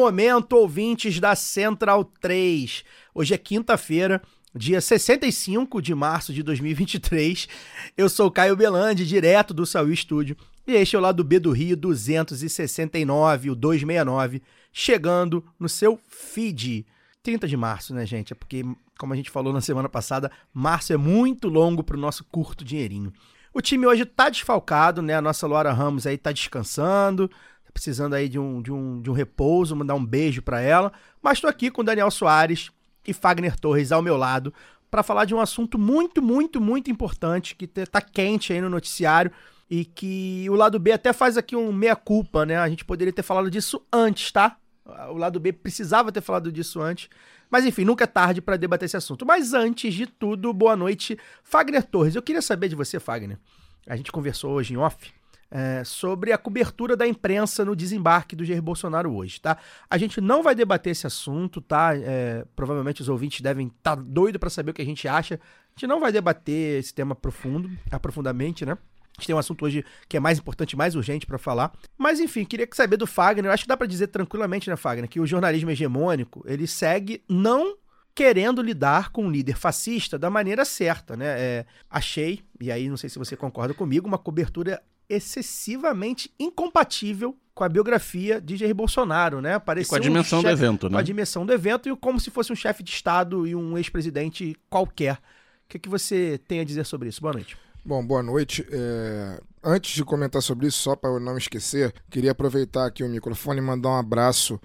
Momento, ouvintes da Central 3. Hoje é quinta-feira, dia 65 de março de 2023. Eu sou o Caio Belandi, direto do Saúl Estúdio. E este é o lado B do Rio 269, o 269, chegando no seu feed. 30 de março, né, gente? É porque, como a gente falou na semana passada, março é muito longo pro nosso curto dinheirinho. O time hoje tá desfalcado, né? A nossa Laura Ramos aí tá descansando, precisando aí de um, de um, de um repouso, mandar um beijo para ela. Mas tô aqui com Daniel Soares e Fagner Torres ao meu lado para falar de um assunto muito, muito, muito importante que tá quente aí no noticiário e que o lado B até faz aqui um meia-culpa, né? A gente poderia ter falado disso antes, tá? O lado B precisava ter falado disso antes. Mas enfim, nunca é tarde para debater esse assunto. Mas antes de tudo, boa noite, Fagner Torres. Eu queria saber de você, Fagner. A gente conversou hoje em off é, sobre a cobertura da imprensa no desembarque do Jair Bolsonaro hoje, tá? A gente não vai debater esse assunto, tá? É, provavelmente os ouvintes devem estar tá doidos para saber o que a gente acha. A gente não vai debater esse tema profundo, aprofundamente, né? A gente tem um assunto hoje que é mais importante, mais urgente para falar. Mas enfim, queria saber do Fagner. Eu acho que dá para dizer tranquilamente, né, Fagner, que o jornalismo hegemônico ele segue não querendo lidar com um líder fascista da maneira certa, né? É, achei, e aí não sei se você concorda comigo, uma cobertura excessivamente incompatível com a biografia de Jair Bolsonaro, né? Parecia com a dimensão um chefe, do evento, né? Com a dimensão do evento e como se fosse um chefe de Estado e um ex-presidente qualquer. O que, que você tem a dizer sobre isso? Boa noite. Bom, boa noite. É... Antes de comentar sobre isso, só para eu não esquecer, queria aproveitar aqui o microfone e mandar um abraço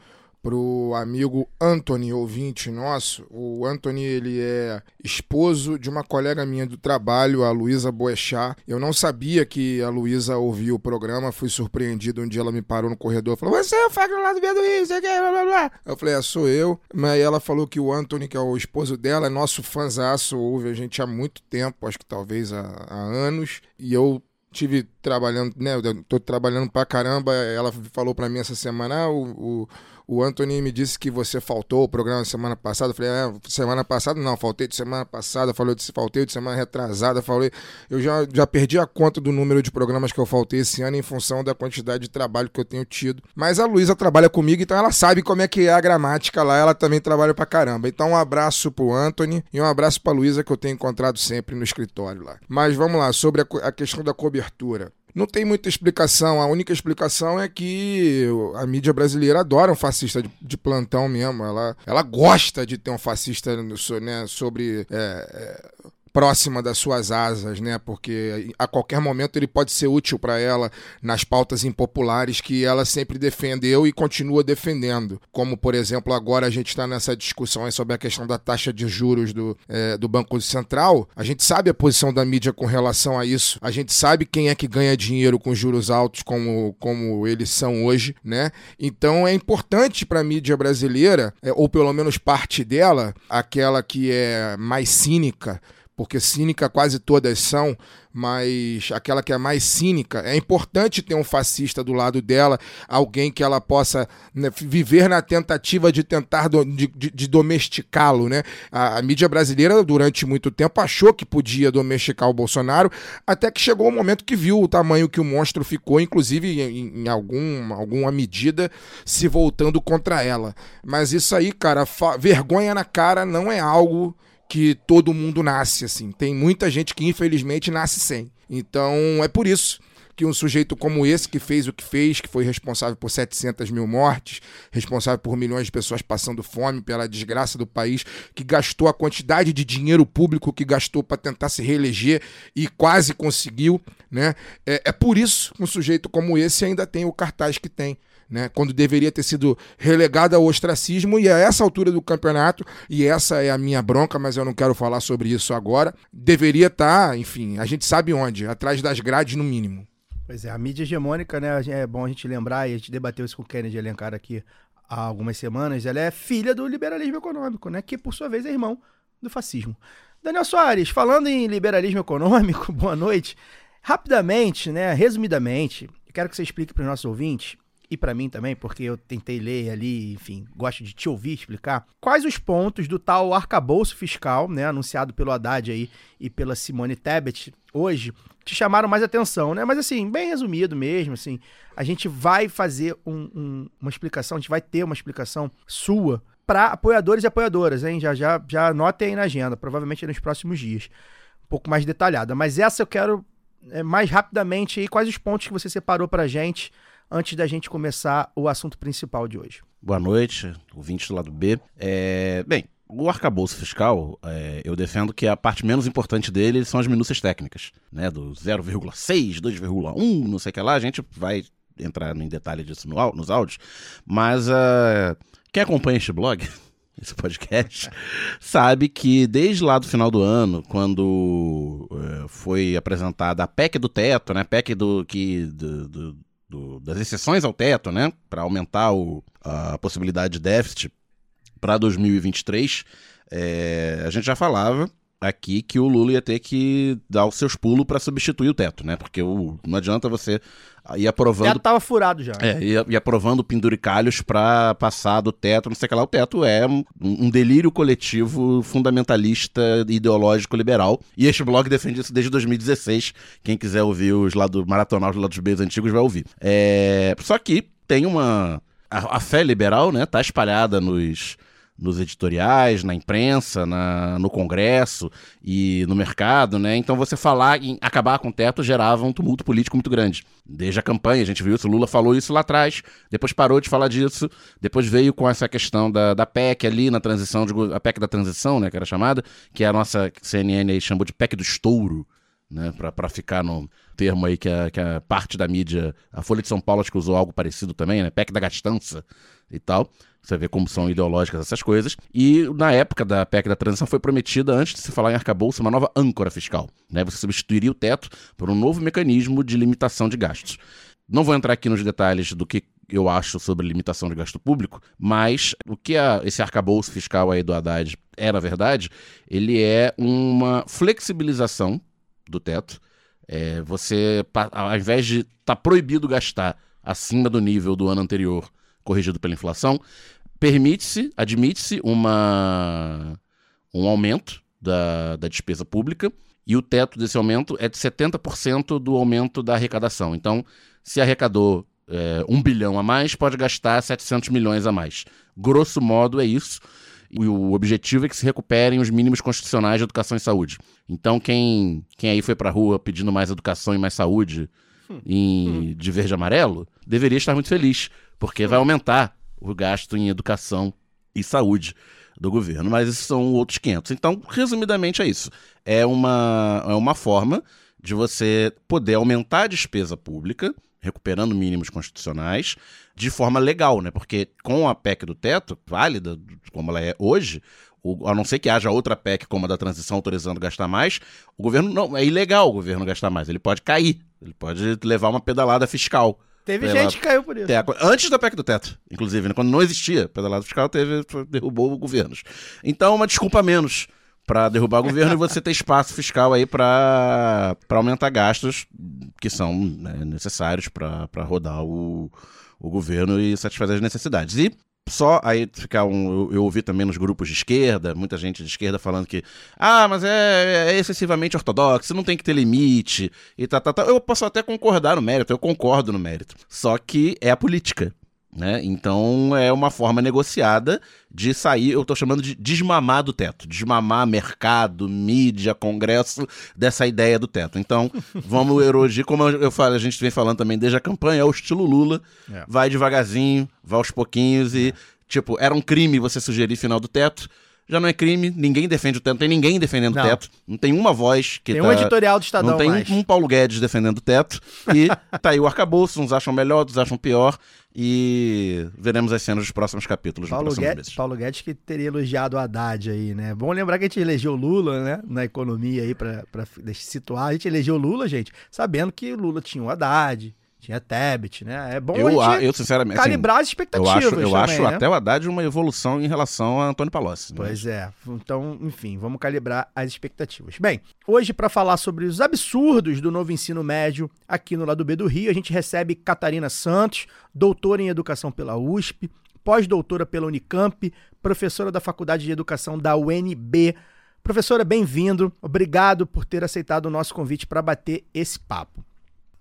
pro amigo Anthony, ouvinte nosso. O Anthony, ele é esposo de uma colega minha do trabalho, a Luísa Boechat. Eu não sabia que a Luísa ouvia o programa, fui surpreendido. Um dia ela me parou no corredor e falou: Você é o Fagner lá do Beduí, você quer, blá, blá, blá. Eu falei: É, sou eu. Mas ela falou que o Anthony, que é o esposo dela, é nosso fãzaço, ouve a gente há muito tempo, acho que talvez há, há anos. E eu tive trabalhando, né? Eu tô trabalhando pra caramba. Ela falou pra mim essa semana: ah, o o Anthony me disse que você faltou o programa semana passada. Eu falei, é, semana passada não, faltei de semana passada, de faltei de semana retrasada, falei. Eu já, já perdi a conta do número de programas que eu faltei esse ano em função da quantidade de trabalho que eu tenho tido. Mas a Luísa trabalha comigo, então ela sabe como é que é a gramática lá, ela também trabalha pra caramba. Então um abraço pro Anthony e um abraço pra Luísa que eu tenho encontrado sempre no escritório lá. Mas vamos lá, sobre a, a questão da cobertura. Não tem muita explicação. A única explicação é que a mídia brasileira adora um fascista de, de plantão mesmo. Ela, ela gosta de ter um fascista né, sobre. É, é, próxima das suas asas, né? Porque a qualquer momento ele pode ser útil para ela nas pautas impopulares que ela sempre defendeu e continua defendendo. Como, por exemplo, agora a gente está nessa discussão sobre a questão da taxa de juros do, é, do Banco Central. A gente sabe a posição da mídia com relação a isso. A gente sabe quem é que ganha dinheiro com juros altos como, como eles são hoje, né? Então é importante para a mídia brasileira, é, ou pelo menos parte dela, aquela que é mais cínica, porque cínica quase todas são, mas aquela que é mais cínica, é importante ter um fascista do lado dela, alguém que ela possa né, viver na tentativa de tentar do, de, de domesticá-lo. Né? A, a, mídia brasileira, durante muito tempo, achou que podia domesticar o Bolsonaro, até que chegou o momento que viu o tamanho que o monstro ficou, inclusive em, em algum, alguma medida, se voltando contra ela. Mas isso aí, cara, vergonha na cara não é algo que todo mundo nasce assim. Tem muita gente que infelizmente nasce sem. Então é por isso que um sujeito como esse, que fez o que fez, que foi responsável por 700 mil mortes, responsável por milhões de pessoas passando fome, pela desgraça do país, que gastou a quantidade de dinheiro público que gastou para tentar se reeleger e quase conseguiu, né? É, é por isso que um sujeito como esse ainda tem o cartaz que tem né? Quando deveria ter sido relegado ao ostracismo e a essa altura do campeonato, e essa é a minha bronca, mas eu não quero falar sobre isso agora, deveria estar, tá, enfim, a gente sabe onde, atrás das grades no mínimo. Pois é, a mídia hegemônica, né? É bom a gente lembrar, e a gente debateu isso com o Kennedy Alencar aqui há algumas semanas, ela é filha do liberalismo econômico, né? Que por sua vez é irmão do fascismo. Daniel Soares, falando em liberalismo econômico, boa noite. Rapidamente, né? Resumidamente, quero que você explique para os nossos ouvintes para mim também, porque eu tentei ler ali, enfim, gosto de te ouvir explicar, quais os pontos do tal arcabouço fiscal, né, anunciado pelo Haddad aí e pela Simone Tebet hoje, te chamaram mais atenção, né? Mas assim, bem resumido mesmo, assim, a gente vai fazer um- um- uma explicação, a gente vai ter uma explicação sua para apoiadores e apoiadoras, hein? Já, já, já anotem aí na agenda, provavelmente nos próximos dias, um pouco mais detalhada. Mas essa eu quero é, mais rapidamente aí, quais os pontos que você separou pra gente antes da gente começar o assunto principal de hoje. Boa noite, ouvinte do lado B. É, bem, o arcabouço fiscal, é, eu defendo que a parte menos importante dele são as minúcias técnicas, né? Do 0,6, 2,1, não sei o que lá, a gente vai entrar em detalhe disso no, nos áudios, mas ah, quem acompanha este blog, esse podcast, sabe que desde lá do final do ano, quando eh, foi apresentada a PEC do teto, né? PEC do que do- do- do- das exceções ao teto, né? Para aumentar o- a possibilidade de déficit para 2023, é, a gente já falava aqui que o Lula ia ter que dar os seus pulos para substituir o teto, né? Porque o- não adianta você ir aprovando tava furado já. é, e, e aprovando penduricalhos para passar do teto, não sei o que lá. O teto é um, um delírio coletivo fundamentalista ideológico liberal. E este blog defende isso desde 2016. Quem quiser ouvir os lados maratonar os lados B antigos vai ouvir. É, só que tem uma. A, a fé liberal, né, tá espalhada nos. Nos editoriais, na imprensa, na- no Congresso e no mercado, né? Então você falar em acabar com o teto gerava um tumulto político muito grande. Desde a campanha, a gente viu isso, Lula falou isso lá atrás, depois parou de falar disso, depois veio com essa questão da, da PEC ali na transição, de a PEC da transição, né, que era chamada, que a nossa CNN aí chamou de PEC do estouro, né, pra ficar no termo aí que a, que a parte da mídia, a Folha de São Paulo acho que usou algo parecido também, né, PEC da gastança e tal. Você vê como são ideológicas essas coisas. E na época da PEC da transição foi prometida, antes de se falar em arcabouço, uma nova âncora fiscal. Né? Você substituiria o teto por um novo mecanismo de limitação de gastos. Não vou entrar aqui nos detalhes do que eu acho sobre limitação de gasto público, mas o que a- esse arcabouço fiscal aí do Haddad é, na verdade, ele é uma flexibilização do teto. É, você, ao invés de estar tá proibido gastar acima do nível do ano anterior, corrigido pela inflação, permite-se, admite-se uma, um aumento da, da despesa pública e o teto desse aumento é de 70% do aumento da arrecadação. Então, se arrecadou é, um bilhão a mais, pode gastar 700 milhões a mais. Grosso modo, é isso. E o objetivo é que se recuperem os mínimos constitucionais de educação e saúde. Então, quem, quem aí foi pra rua pedindo mais educação e mais saúde em, de verde e amarelo, deveria estar muito feliz, porque vai aumentar o gasto em educação e saúde do governo. Mas esses são outros 500. Então, resumidamente, é isso. É uma, é uma forma de você poder aumentar a despesa pública, recuperando mínimos constitucionais, de forma legal, né? Porque com a PEC do teto, válida, como ela é hoje, o- a não ser que haja outra PEC como a da transição autorizando gastar mais, o governo não. É ilegal o governo gastar mais. Ele pode cair. Ele pode levar uma pedalada fiscal. Teve Pela- gente que caiu por isso. Antes da PEC do teto, inclusive, né? quando não existia pedalada fiscal, teve, derrubou governos. Então, uma desculpa menos para derrubar o governo e você ter espaço fiscal aí para aumentar gastos que são né, necessários para rodar o, o governo e satisfazer as necessidades. E só aí ficar um. Eu, eu ouvi também nos grupos de esquerda, muita gente de esquerda falando que. Ah, mas é, é excessivamente ortodoxo, não tem que ter limite e tá, tá, tá. Eu posso até concordar no mérito, eu concordo no mérito. Só que é a política. Né? Então é uma forma negociada de sair, eu tô chamando de desmamar do teto, desmamar mercado, mídia, congresso dessa ideia do teto. Então, vamos erodir, como eu falo, a gente vem falando também desde a campanha, é o estilo Lula, É. vai devagarzinho, vai aos pouquinhos e, tipo, era um crime você sugerir final do teto. Já não é crime, ninguém defende o teto, não tem ninguém defendendo o teto, não tem uma voz que Tem tá... um editorial do Estadão Não tem mais. um Paulo Guedes defendendo o teto. E tá aí o arcabouço, uns acham melhor, outros acham pior. E veremos as cenas dos próximos capítulos Paulo nos próximos Guedes. Paulo Guedes que teria elogiado o Haddad aí, né? Bom lembrar que a gente elegeu Lula, né? Na economia aí, pra, pra situar. A gente elegeu Lula, gente, sabendo que Lula tinha o Haddad, tinha Tebet, né? É bom Eu, a eu sinceramente, assim, calibrar as eu expectativas acho, eu também, acho né? até o Haddad uma evolução em relação a Antônio Palocci. né? Pois é. Então, enfim, vamos calibrar as expectativas. Bem, hoje para falar sobre os absurdos do novo ensino médio aqui no lado B do Rio, a gente recebe Catarina Santos, doutora em educação pela USP, pós-doutora pela Unicamp, professora da Faculdade de Educação da UNB. Professora, bem-vindo. Obrigado por ter aceitado o nosso convite para bater esse papo.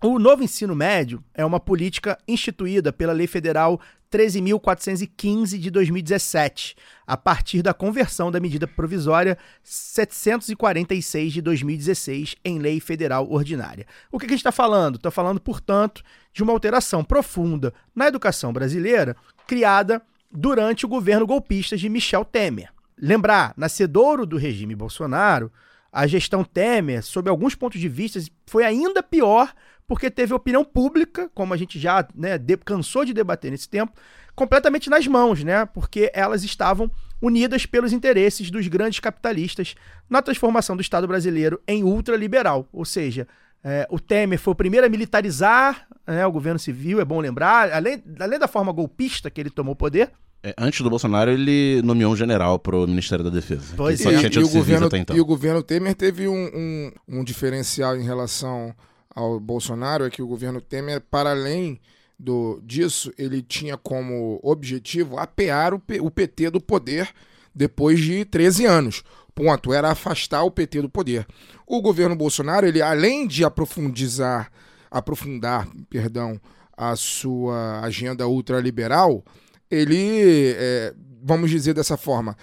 O novo ensino médio é uma política instituída pela Lei Federal 13.415 de 2017, a partir da conversão da medida provisória 746 de 2016 em lei federal ordinária. O que, a gente está falando? Está falando, portanto, de uma alteração profunda na educação brasileira criada durante o governo golpista de Michel Temer. Lembrar, nascedouro do regime Bolsonaro, a gestão Temer, sob alguns pontos de vista, foi ainda pior porque teve opinião pública, como a gente já né, de- cansou de debater nesse tempo, completamente nas mãos, né? Porque elas estavam unidas pelos interesses dos grandes capitalistas na transformação do Estado brasileiro em ultraliberal. Ou seja, é, o Temer foi o primeiro a militarizar né, o governo civil, é bom lembrar, além, além da forma golpista que ele tomou o poder, É, antes do Bolsonaro, ele nomeou um general pro Ministério da Defesa. Pois que só é. E, tido o governo, até então. e o governo Temer teve um, um, um diferencial em relação ao Bolsonaro, é que o governo Temer, para além do, disso, ele tinha como objetivo apear o, P- o PT do poder depois de 13 anos. Ponto, era afastar o PT do poder. O governo Bolsonaro, ele além de aprofundizar, aprofundar, perdão, a sua agenda ultraliberal, ele, é, vamos dizer dessa forma,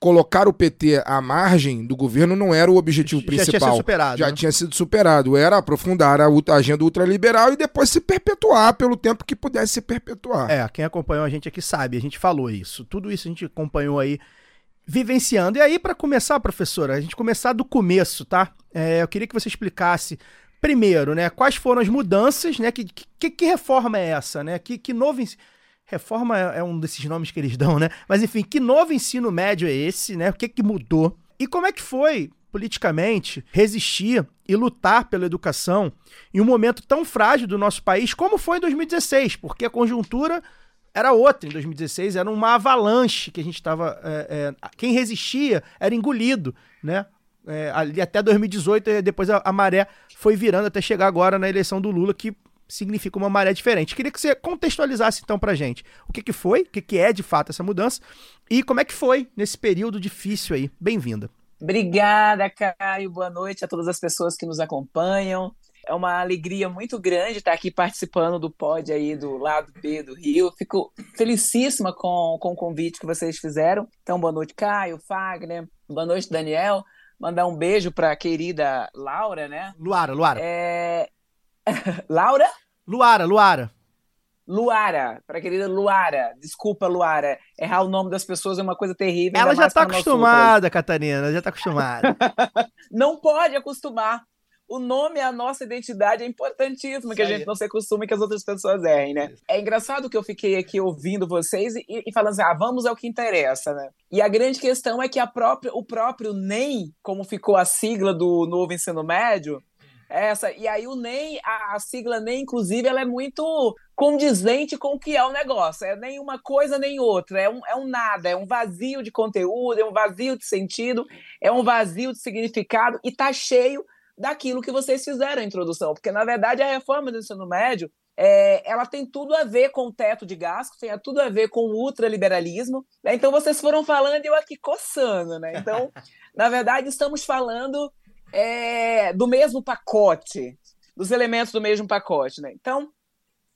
colocar o PT à margem do governo não era o objetivo já tinha principal. sido superado. Já né? tinha sido superado. Era aprofundar a agenda ultraliberal e depois se perpetuar pelo tempo que pudesse se perpetuar. É, quem acompanhou a gente aqui sabe, a gente falou isso. Tudo isso a gente acompanhou aí, vivenciando. E aí, para começar, professora, a gente começar do começo, tá? É, eu queria que você explicasse, primeiro, né, quais foram as mudanças, né? Que, que, que reforma é essa, né? Que, que novo. ens- Reforma é é um desses nomes que eles dão, né? Mas enfim, que novo ensino médio é esse, né? O que, que mudou? E como é que foi, politicamente, resistir e lutar pela educação em um momento tão frágil do nosso país como foi em 2016? Porque a conjuntura era outra em 2016, era uma avalanche que a gente estava. quem resistia era engolido, né? É, ali até 2018, e depois a, a maré foi virando até chegar agora na eleição do Lula, que significa uma maré diferente. Queria que você contextualizasse então pra gente o que, que foi, o que, que é de fato essa mudança e como é que foi nesse período difícil aí. Bem-vinda. Obrigada, Caio. Boa noite a todas as pessoas que nos acompanham. É uma alegria muito grande estar aqui participando do pod aí do lado B do Rio. Fico felicíssima com, com o convite que vocês fizeram. Então, boa noite, Caio, Fagner. Boa noite, Daniel. Mandar um beijo para a querida Laura, né? Luara, Luara. É... Laura? Luara, Luara. Luara, para a querida Luara. Desculpa, Luara. Errar o nome das pessoas é uma coisa terrível. Ela já tá nós outras. acostumada, Catarina, já tá acostumada. Não pode acostumar. O nome é a nossa identidade, é importantíssimo que a Isso gente não se acostume que as outras pessoas errem, né? É engraçado que eu fiquei aqui ouvindo vocês e, e falando assim, ah, vamos ao que interessa, né? E a grande questão é que a própria, o próprio NEM, como ficou a sigla do novo ensino médio, é essa, e aí o NEM, a, a sigla NEM, inclusive, ela é muito condizente com o que é o negócio. É nem uma coisa nem outra, é um, é um nada, é um vazio de conteúdo, é um vazio de sentido, é um vazio de significado e tá cheio daquilo que vocês fizeram a introdução, porque na verdade a reforma do ensino médio é, ela tem tudo a ver com o teto de gastos, tem tudo a ver com o ultraliberalismo. Né? Então vocês foram falando e eu aqui coçando, né? Então, na verdade, estamos falando é, do mesmo pacote, dos elementos do mesmo pacote, né? Então,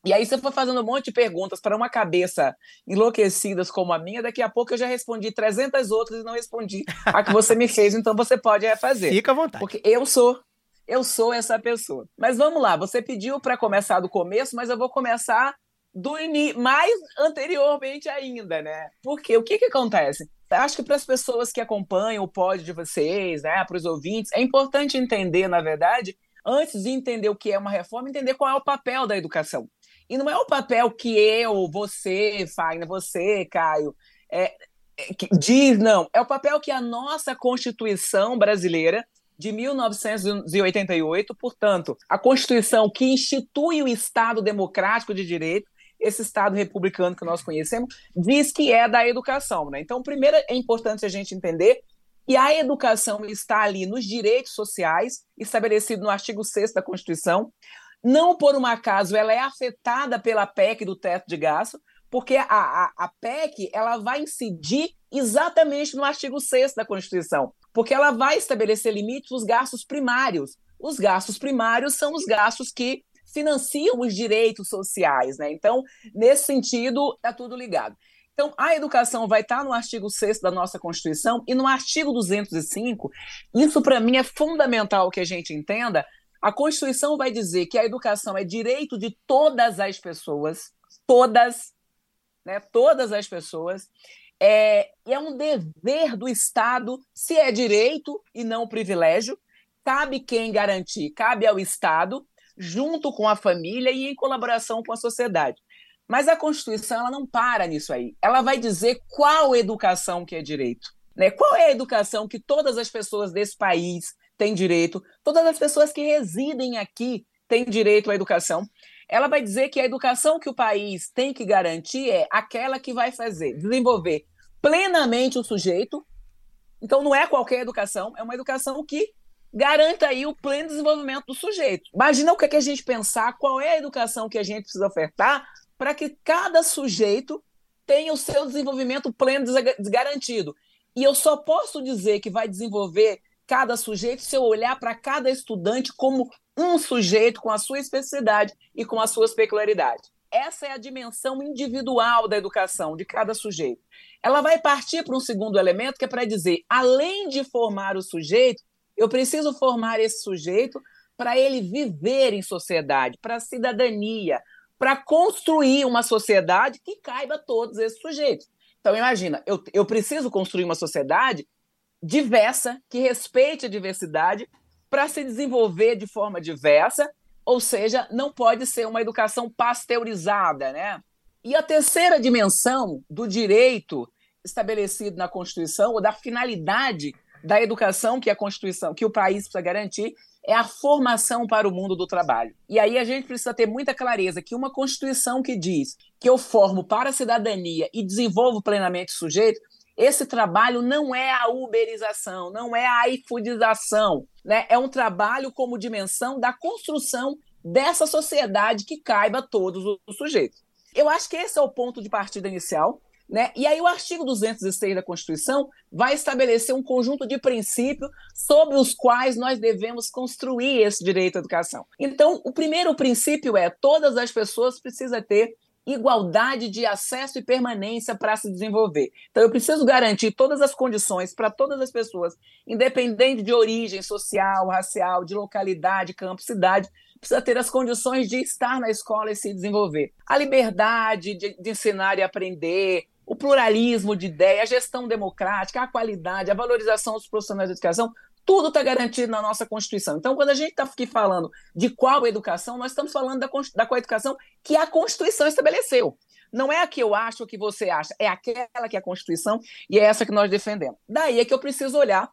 e aí você foi fazendo um monte de perguntas para uma cabeça enlouquecidas como a minha, daqui a pouco eu já respondi 300 outras e não respondi a que você me fez, então você pode refazer. Fica à vontade. Porque eu sou, eu sou essa pessoa. Mas vamos lá, você pediu para começar do começo, mas eu vou começar do ini mais anteriormente ainda, né? Porque o que que acontece? Acho que para as pessoas que acompanham o pod de vocês, né, para os ouvintes, é importante entender, na verdade, antes de entender o que é uma reforma, entender qual é o papel da educação. E não é o papel que eu, você, Fagner, você, Caio, é, é, diz, não. É o papel que a nossa Constituição brasileira de 1988, portanto, a Constituição que institui o Estado democrático de direito, esse Estado republicano que nós conhecemos, diz que é da educação. Né? Então, primeiro é importante a gente entender que a educação está ali nos direitos sociais, estabelecido no artigo 6 da Constituição. Não por um acaso ela é afetada pela PEC do teto de gasto, porque a, a, a PEC ela vai incidir exatamente no artigo 6 da Constituição, porque ela vai estabelecer limites os gastos primários. Os gastos primários são os gastos que financiam os direitos sociais, né? Então, nesse sentido, está tudo ligado. Então, a educação vai estar no artigo 6 da nossa Constituição e no artigo 205. Isso, para mim, é fundamental que a gente entenda. A Constituição vai dizer que a educação é direito de todas as pessoas, todas, né, todas as pessoas. É, é um dever do Estado, se é direito e não privilégio, cabe quem garantir? Cabe ao Estado, junto com a família e em colaboração com a sociedade. Mas a Constituição ela não para nisso aí. Ela vai dizer qual educação que é direito. Né? Qual é a educação que todas as pessoas desse país têm direito, todas as pessoas que residem aqui têm direito à educação ela vai dizer que a educação que o país tem que garantir é aquela que vai fazer, desenvolver plenamente o sujeito. Então, não é qualquer educação, é uma educação que garanta aí o pleno desenvolvimento do sujeito. Imagina o que, é que a gente pensar, qual é a educação que a gente precisa ofertar para que cada sujeito tenha o seu desenvolvimento pleno garantido. E eu só posso dizer que vai desenvolver cada sujeito se eu olhar para cada estudante como um sujeito com a sua especificidade e com as suas peculiaridades. Essa é a dimensão individual da educação de cada sujeito. Ela vai partir para um segundo elemento que é para dizer, além de formar o sujeito, eu preciso formar esse sujeito para ele viver em sociedade, para a cidadania, para construir uma sociedade que caiba todos esses sujeitos. Então, imagina, eu, eu preciso construir uma sociedade diversa, que respeite a diversidade, para se desenvolver de forma diversa, ou seja, não pode ser uma educação pasteurizada, né? E a terceira dimensão do direito estabelecido na Constituição, ou da finalidade da educação que a Constituição, que o país precisa garantir, é a formação para o mundo do trabalho. E aí a gente precisa ter muita clareza que uma Constituição que diz que eu formo para a cidadania e desenvolvo plenamente o sujeito, esse trabalho não é a uberização, não é a iFoodização, né? É um trabalho como dimensão da construção dessa sociedade que caiba todos os sujeitos. Eu acho que esse é o ponto de partida inicial. Né? E aí o artigo 206 da Constituição vai estabelecer um conjunto de princípios sobre os quais nós devemos construir esse direito à educação. Então, o primeiro princípio é todas as pessoas precisam ter igualdade de acesso e permanência para se desenvolver. Então, eu preciso garantir todas as condições para todas as pessoas, independente de origem social, racial, de localidade, campo, cidade, precisa ter as condições de estar na escola e se desenvolver. A liberdade de, de ensinar e aprender, o pluralismo de ideia, a gestão democrática, a qualidade, a valorização dos profissionais de educação, tudo está garantido na nossa Constituição. Então, quando a gente está aqui falando de qual educação, nós estamos falando da, da qual educação que a Constituição estabeleceu. Não é a que eu acho, o que você acha, é aquela que é a Constituição e é essa que nós defendemos. Daí é que eu preciso olhar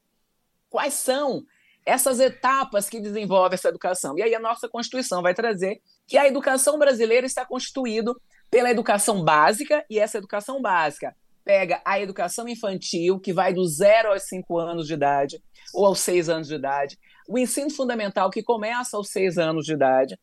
quais são essas etapas que desenvolve essa educação. E aí a nossa Constituição vai trazer que a educação brasileira está constituída pela educação básica, e essa educação básica pega a educação infantil, que vai do zero aos cinco anos de idade, ou aos seis anos de idade, o ensino fundamental, que começa aos seis anos de idade,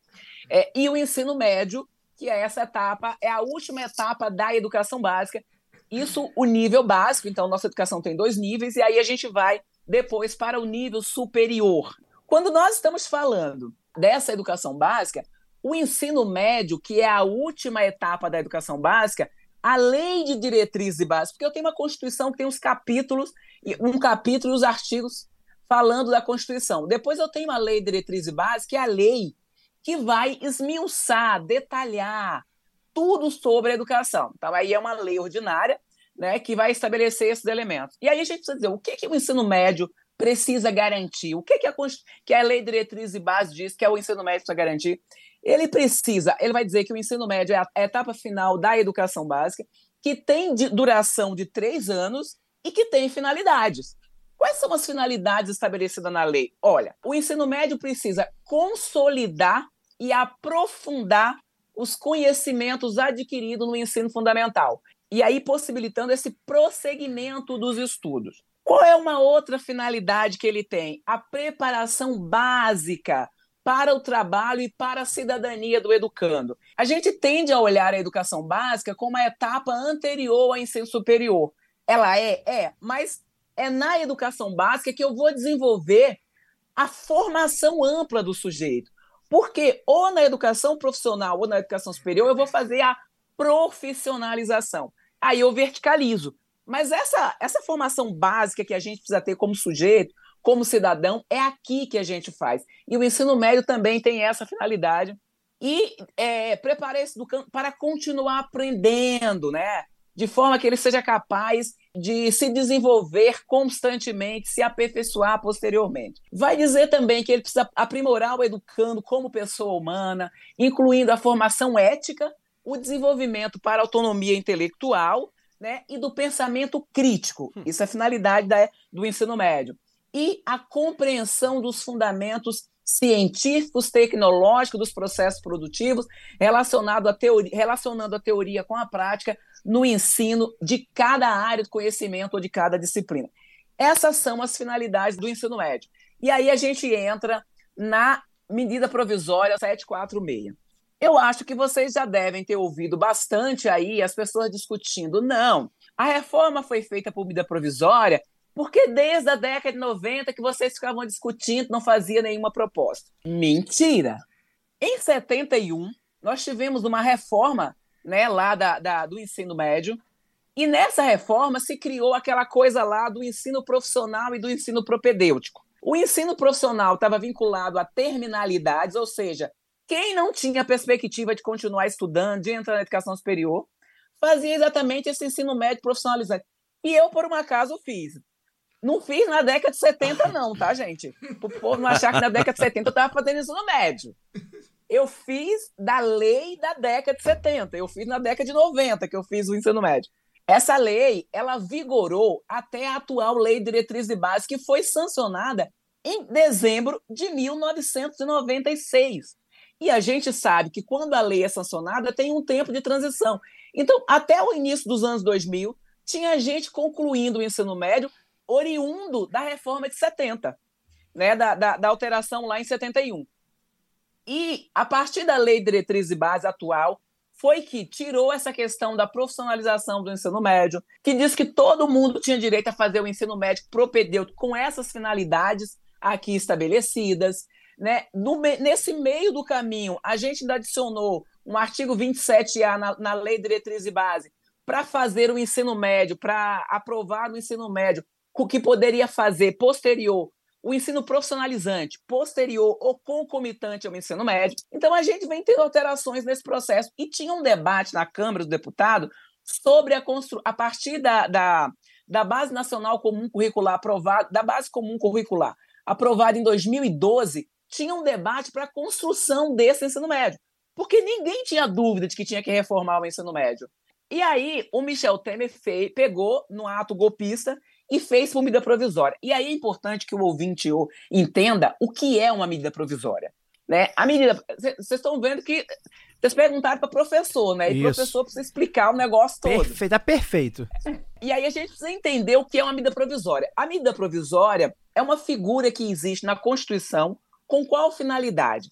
é, e o ensino médio, que é essa etapa, é a última etapa da educação básica. Isso, o nível básico, então, nossa educação tem dois níveis, e aí a gente vai depois para o nível superior. Quando nós estamos falando dessa educação básica, o ensino médio, que é a última etapa da educação básica, a lei de diretrizes e porque eu tenho uma Constituição que tem os capítulos, um capítulo e os artigos falando da Constituição. Depois eu tenho uma lei de diretrizes e que é a lei que vai esmiuçar, detalhar tudo sobre a educação. Então, aí é uma lei ordinária né, que vai estabelecer esses elementos. E aí a gente precisa dizer o que, que o ensino médio precisa garantir, o que, que, a, que a lei de diretrizes e bases diz que é o ensino médio precisa garantir. Ele precisa, ele vai dizer que o ensino médio é a etapa final da educação básica, que tem de duração de três anos e que tem finalidades. Quais são as finalidades estabelecidas na lei? Olha, o ensino médio precisa consolidar e aprofundar os conhecimentos adquiridos no ensino fundamental, e aí possibilitando esse prosseguimento dos estudos. Qual é uma outra finalidade que ele tem? A preparação básica para o trabalho e para a cidadania do educando. A gente tende a olhar a educação básica como a etapa anterior ao ensino superior. Ela é, é, mas é na educação básica que eu vou desenvolver a formação ampla do sujeito. Porque ou na educação profissional ou na educação superior eu vou fazer a profissionalização. Aí eu verticalizo. Mas essa, essa formação básica que a gente precisa ter como sujeito, como cidadão, é aqui que a gente faz. E o ensino médio também tem essa finalidade. E é, campo para continuar aprendendo, né? De forma que ele seja capaz de se desenvolver constantemente, se aperfeiçoar posteriormente. Vai dizer também que ele precisa aprimorar o educando como pessoa humana, incluindo a formação ética, o desenvolvimento para a autonomia intelectual né, e do pensamento crítico. Hum. Isso é a finalidade da, do ensino médio. E a compreensão dos fundamentos científicos, tecnológicos dos processos produtivos, relacionado a teoria, relacionando a teoria com a prática no ensino de cada área de conhecimento ou de cada disciplina. Essas são as finalidades do ensino médio. E aí a gente entra na medida provisória 746. Eu acho que vocês já devem ter ouvido bastante aí as pessoas discutindo. Não, a reforma foi feita por medida provisória porque desde a década de 90 que vocês ficavam discutindo, não fazia nenhuma proposta. Mentira! Em 71, nós tivemos uma reforma né, lá da, da, do ensino médio, e nessa reforma se criou aquela coisa lá do ensino profissional e do ensino propedêutico. O ensino profissional estava vinculado a terminalidades, ou seja, quem não tinha perspectiva de continuar estudando, de entrar na educação superior, fazia exatamente esse ensino médio profissionalizante. E eu, por um acaso, fiz. Não fiz na década de 70, não, tá, gente? O povo não achar que na década de 70 eu estava fazendo ensino médio. Eu fiz da lei da década de 70, eu fiz na década de 90 que eu fiz o ensino médio. Essa lei, ela vigorou até a atual Lei de Diretriz de Base, que foi sancionada em dezembro de 1996. E a gente sabe que quando a lei é sancionada, tem um tempo de transição. Então, até o início dos anos 2000, tinha gente concluindo o ensino médio oriundo da reforma de 70, né, da, da, da alteração lá em 71. E, a partir da Lei Diretriz e Base atual, foi que tirou essa questão da profissionalização do ensino médio, que diz que todo mundo tinha direito a fazer o ensino médio propedêutico com essas finalidades aqui estabelecidas. Né? No, nesse meio do caminho, a gente ainda adicionou um artigo 27A na, na Lei Diretriz e Base para fazer o ensino médio, para aprovar no ensino médio o que poderia fazer posterior o ensino profissionalizante, posterior ou concomitante ao ensino médio. Então, a gente vem tendo alterações nesse processo. E tinha um debate na Câmara do Deputado sobre a construção, a partir da, da, da Base Nacional Comum Curricular aprovada, da Base Comum Curricular aprovada em 2012, tinha um debate para a construção desse ensino médio. Porque ninguém tinha dúvida de que tinha que reformar o ensino médio. E aí, o Michel Temer fez, pegou no ato golpista e fez por medida provisória. E aí é importante que o ouvinte entenda o que é uma medida provisória. Né? A medida. Vocês estão vendo que. Vocês perguntaram para professor, né? E o professor precisa explicar o negócio todo. Perfeito, é perfeito. E aí a gente precisa entender o que é uma medida provisória. A medida provisória é uma figura que existe na Constituição com qual finalidade?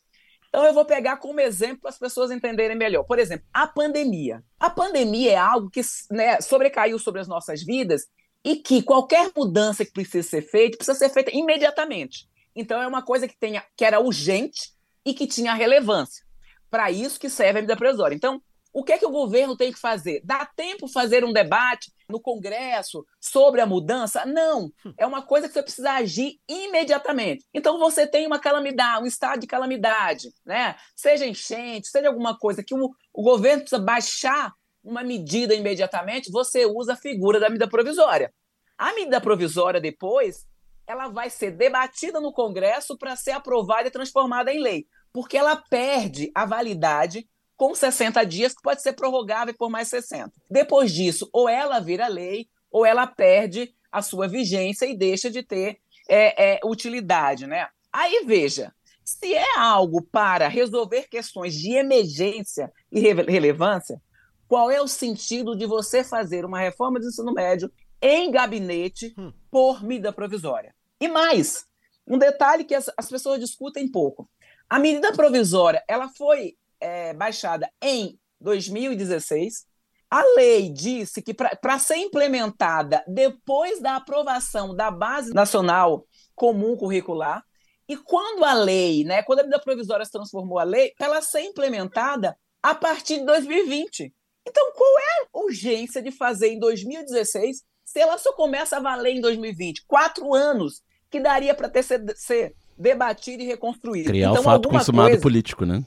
Então eu vou pegar como exemplo para as pessoas entenderem melhor. Por exemplo, a pandemia. A pandemia é algo que né, sobrecaiu sobre as nossas vidas e que qualquer mudança que precisa ser feita precisa ser feita imediatamente. Então é uma coisa que tenha que era urgente e que tinha relevância. Para isso que serve a medida provisória. Então, o que é que o governo tem que fazer? Dá tempo fazer um debate no Congresso sobre a mudança? Não. É uma coisa que você precisa agir imediatamente. Então você tem uma calamidade, um estado de calamidade, né? Seja enchente, seja alguma coisa que o, o governo precisa baixar uma medida imediatamente, você usa a figura da medida provisória. A medida provisória, depois, ela vai ser debatida no Congresso para ser aprovada e transformada em lei. porque ela perde a validade com 60 dias, que pode ser prorrogável por mais 60. Depois disso, ou ela vira lei, ou ela perde a sua vigência e deixa de ter é, é, utilidade. Né? Aí veja, se é algo para resolver questões de emergência e relevância, qual é o sentido de você fazer uma reforma do ensino médio em gabinete hum. por medida provisória? E mais, um detalhe que as, as pessoas discutem pouco. A medida provisória ela foi é, baixada em 2016. A lei disse que para ser implementada depois da aprovação da Base Nacional Comum Curricular, e quando a lei, né, quando a medida provisória se transformou a lei, ela ser implementada a partir de 2020. Então, qual é a urgência de fazer em 2016 se ela só começa a valer em 2020? Quatro anos que daria para ter ser, ser debatido e reconstruído. Criar então, o fato consumado coisa... político, né?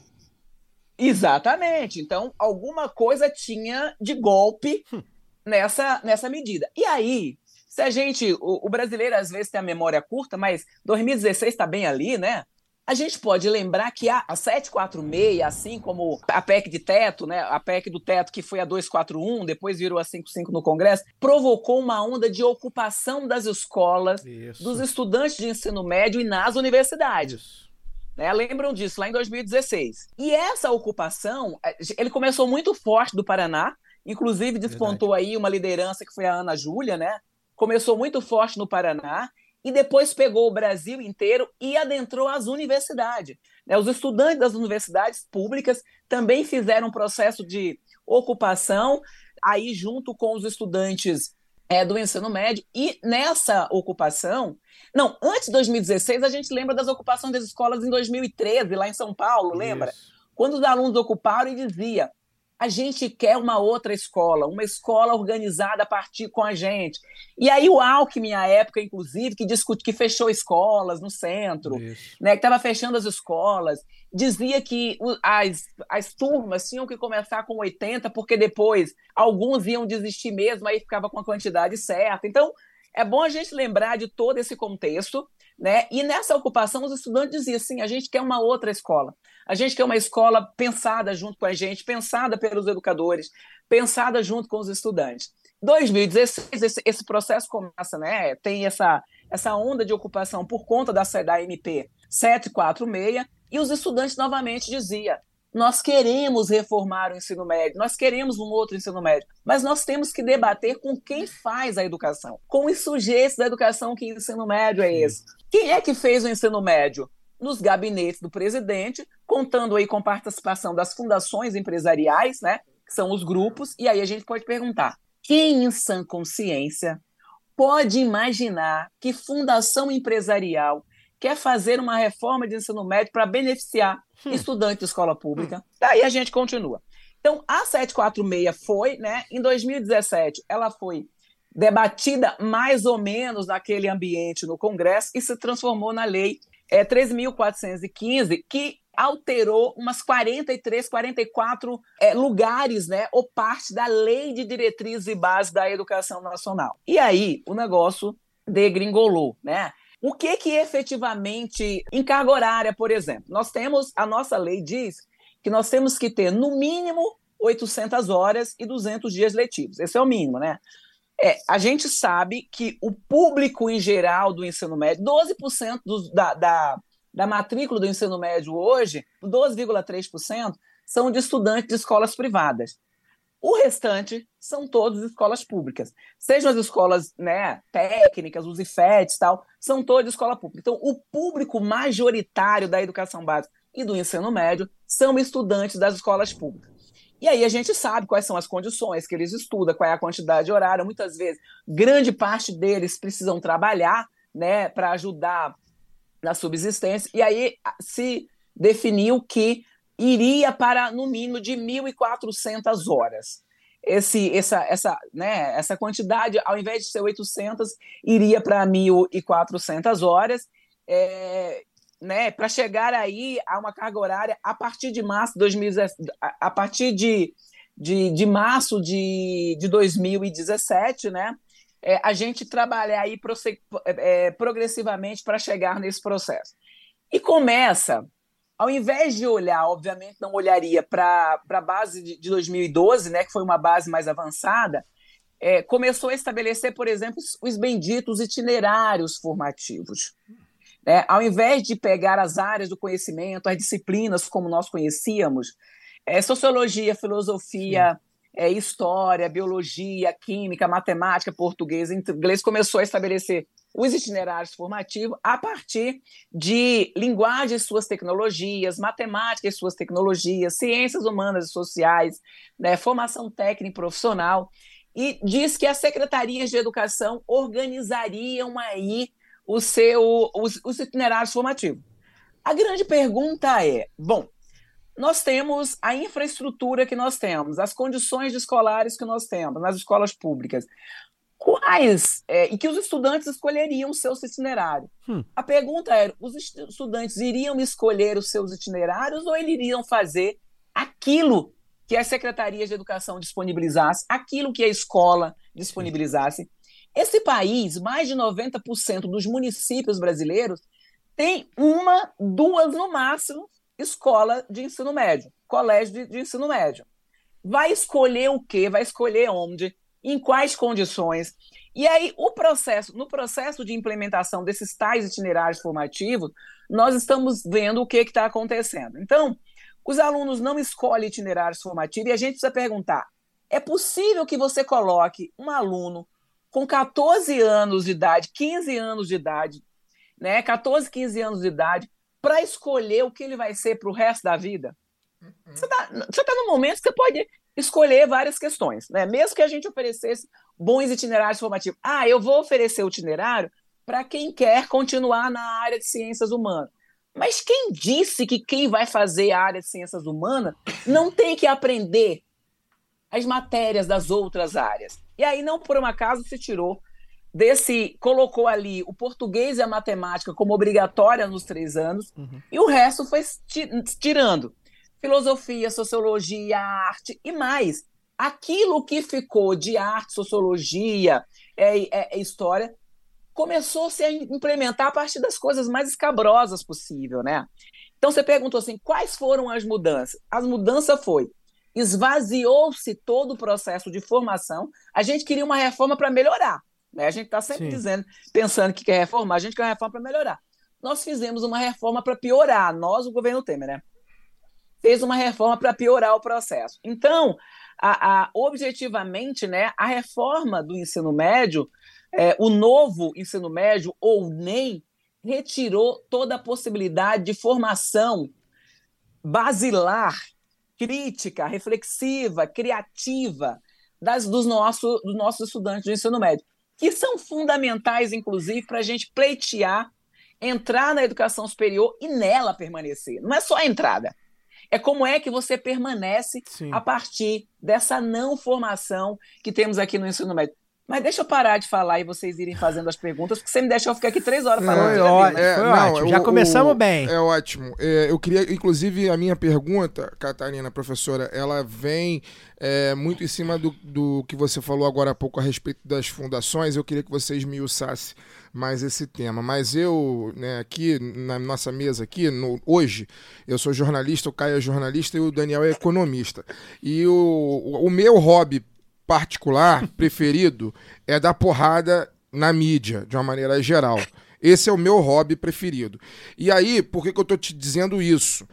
Exatamente. Então, alguma coisa tinha de golpe hum. nessa, nessa medida. E aí, se a gente. O, o brasileiro às vezes tem a memória curta, mas 2016 está bem ali, né? A gente pode lembrar que a, a 746, assim como a PEC de teto, né, a PEC do teto que foi a 241, depois virou a 55 no Congresso, provocou uma onda de ocupação das escolas, Isso. dos estudantes de ensino médio e nas universidades. Isso. Né, lembram disso, lá em 2016. E essa ocupação, eh, ele começou muito forte do Paraná, inclusive despontou Verdade. aí uma liderança que foi a Ana Júlia, né? Começou muito forte no Paraná e depois pegou o Brasil inteiro e adentrou as universidades. Né? Os estudantes das universidades públicas também fizeram um processo de ocupação, aí junto com os estudantes é, do ensino médio, e nessa ocupação, não, antes de 2016, a gente lembra das ocupações das escolas em 2013, lá em São Paulo, lembra? Isso. Quando os alunos ocuparam e dizia, a gente quer uma outra escola, uma escola organizada a partir com a gente. E aí o Alckmin, à época, inclusive, que discute que fechou escolas no centro, né, que estava fechando as escolas, dizia que as, as turmas tinham que começar com 80, porque depois alguns iam desistir mesmo, aí ficava com a quantidade certa. Então, é bom a gente lembrar de todo esse contexto, né? E nessa ocupação, os estudantes diziam assim: a gente quer uma outra escola. A gente quer uma escola pensada junto com a gente, pensada pelos educadores, pensada junto com os estudantes. 2016, esse, esse processo começa, né? Tem essa, essa onda de ocupação por conta da, da MP 746, e os estudantes novamente diziam: nós queremos reformar o ensino médio, nós queremos um outro ensino médio, mas nós temos que debater com quem faz a educação, com os sujeitos da educação que ensino médio é esse. Quem é que fez o ensino médio? Nos gabinetes do presidente, contando aí com participação das fundações empresariais, né, que são os grupos, e aí a gente pode perguntar: quem em sã consciência pode imaginar que fundação empresarial quer fazer uma reforma de ensino médio para beneficiar hum. estudantes de escola pública? Hum. Daí a gente continua. Então, a 746 foi, né, em 2017, ela foi debatida mais ou menos naquele ambiente no Congresso e se transformou na lei é, 13.415, que alterou umas 43, 44 é, lugares, né, ou parte da Lei de Diretrizes e Bases da Educação Nacional. E aí o negócio degringolou, né? O que que efetivamente em carga horária, por exemplo, nós temos a nossa lei diz que nós temos que ter no mínimo 800 horas e 200 dias letivos. Esse é o mínimo, né? É, a gente sabe que o público em geral do ensino médio, 12% do, da, da, da matrícula do ensino médio hoje, 12,3%, são de estudantes de escolas privadas. O restante são todas escolas públicas. Sejam as escolas né, técnicas, os IFETs tal, são todas escola pública. Então, o público majoritário da educação básica e do ensino médio são estudantes das escolas públicas. E aí a gente sabe quais são as condições que eles estudam, qual é a quantidade horária. Muitas vezes, grande parte deles precisam trabalhar né, para ajudar na subsistência. E aí se definiu que iria para no mínimo de 1.400 horas. Esse, essa, essa, né, essa quantidade, ao invés de ser 800, iria para 1.400 horas. É, né, para chegar aí a uma carga horária a partir de março de 2017, a partir de, de, de março de, de 2017, né, é, a gente trabalhar aí é, progressivamente para chegar nesse processo. E começa ao invés de olhar, obviamente não olharia para a base de, de 2012, né, que foi uma base mais avançada, é, começou a estabelecer, por exemplo, os benditos itinerários formativos. Né? Ao invés de pegar as áreas do conhecimento, as disciplinas como nós conhecíamos, é, sociologia, filosofia, é, história, biologia, química, matemática, português, inglês, começou a estabelecer os itinerários formativos a partir de linguagem e suas tecnologias, matemática e suas tecnologias, ciências humanas e sociais, né, formação técnica e profissional, e diz que as secretarias de educação organizariam aí o seu, os, os itinerários formativos. A grande pergunta é: bom, nós temos a infraestrutura que nós temos, as condições escolares que nós temos nas escolas públicas quais é, e que os estudantes escolheriam o seu itinerário. Hum. A pergunta era: os estudantes iriam escolher os seus itinerários ou eles iriam fazer aquilo que as secretarias de educação disponibilizassem, aquilo que a escola disponibilizasse? Esse país, mais de 90% dos municípios brasileiros tem uma, duas no máximo, escola de ensino médio, colégio de, de ensino médio. Vai escolher o quê? Vai escolher onde? em quais condições. E aí, o processo, no processo de implementação desses tais itinerários formativos, nós estamos vendo o que está acontecendo. Então, os alunos não escolhem itinerários formativos e a gente precisa perguntar: é possível que você coloque um aluno com 14 anos de idade, 15 anos de idade, né, 14, 15 anos de idade, para escolher o que ele vai ser para o resto da vida? Uhum. Você está tá no momento que você pode escolher várias questões, né? Mesmo que a gente oferecesse bons itinerários formativos. Ah, eu vou oferecer o itinerário para quem quer continuar na área de ciências humanas. Mas quem disse que quem vai fazer a área de ciências humanas não tem que aprender as matérias das outras áreas? E aí, não por um acaso, se tirou desse. colocou ali o português e a matemática como obrigatória nos três anos, uhum. e o resto foi tirando filosofia, sociologia, arte e mais. Aquilo que ficou de arte, sociologia, é, é, é história, começou -se a implementar a partir das coisas mais escabrosas possível, né? Então você perguntou assim, quais foram as mudanças? As mudanças foi esvaziou-se todo o processo de formação. A gente queria uma reforma para melhorar, né? A gente está sempre Sim. dizendo, pensando que quer reformar, a gente quer uma reforma para melhorar. Nós fizemos uma reforma para piorar, nós, o governo Temer, né? fez uma reforma para piorar o processo. Então, a, a, objetivamente, né, a reforma do ensino médio, é, o novo ensino médio, ou nem, retirou toda a possibilidade de formação basilar, crítica, reflexiva, criativa das, dos, nosso, dos nossos estudantes do ensino médio, que são fundamentais, inclusive, para a gente pleitear, entrar na educação superior e nela permanecer. Não é só a entrada, é como é que você permanece Sim. a partir dessa não formação que temos aqui no ensino médio. Mas deixa eu parar de falar e vocês irem fazendo as perguntas, porque você me deixa eu ficar aqui três horas falando. Foi, ó, é, foi não, ótimo. Já o, começamos o, bem. É ótimo. É, eu queria, inclusive, a minha pergunta, Catarina, professora, ela vem é, muito em cima do, do que você falou agora há pouco a respeito das fundações. Eu queria que vocês me usassem mais esse tema. Mas eu, né, aqui na nossa mesa aqui, no, hoje, eu sou jornalista, o Caio é jornalista e o Daniel é economista. E o, o meu hobby particular, preferido, é dar porrada na mídia, de uma maneira geral. Esse é o meu hobby preferido. E aí, por que, que eu estou te dizendo isso?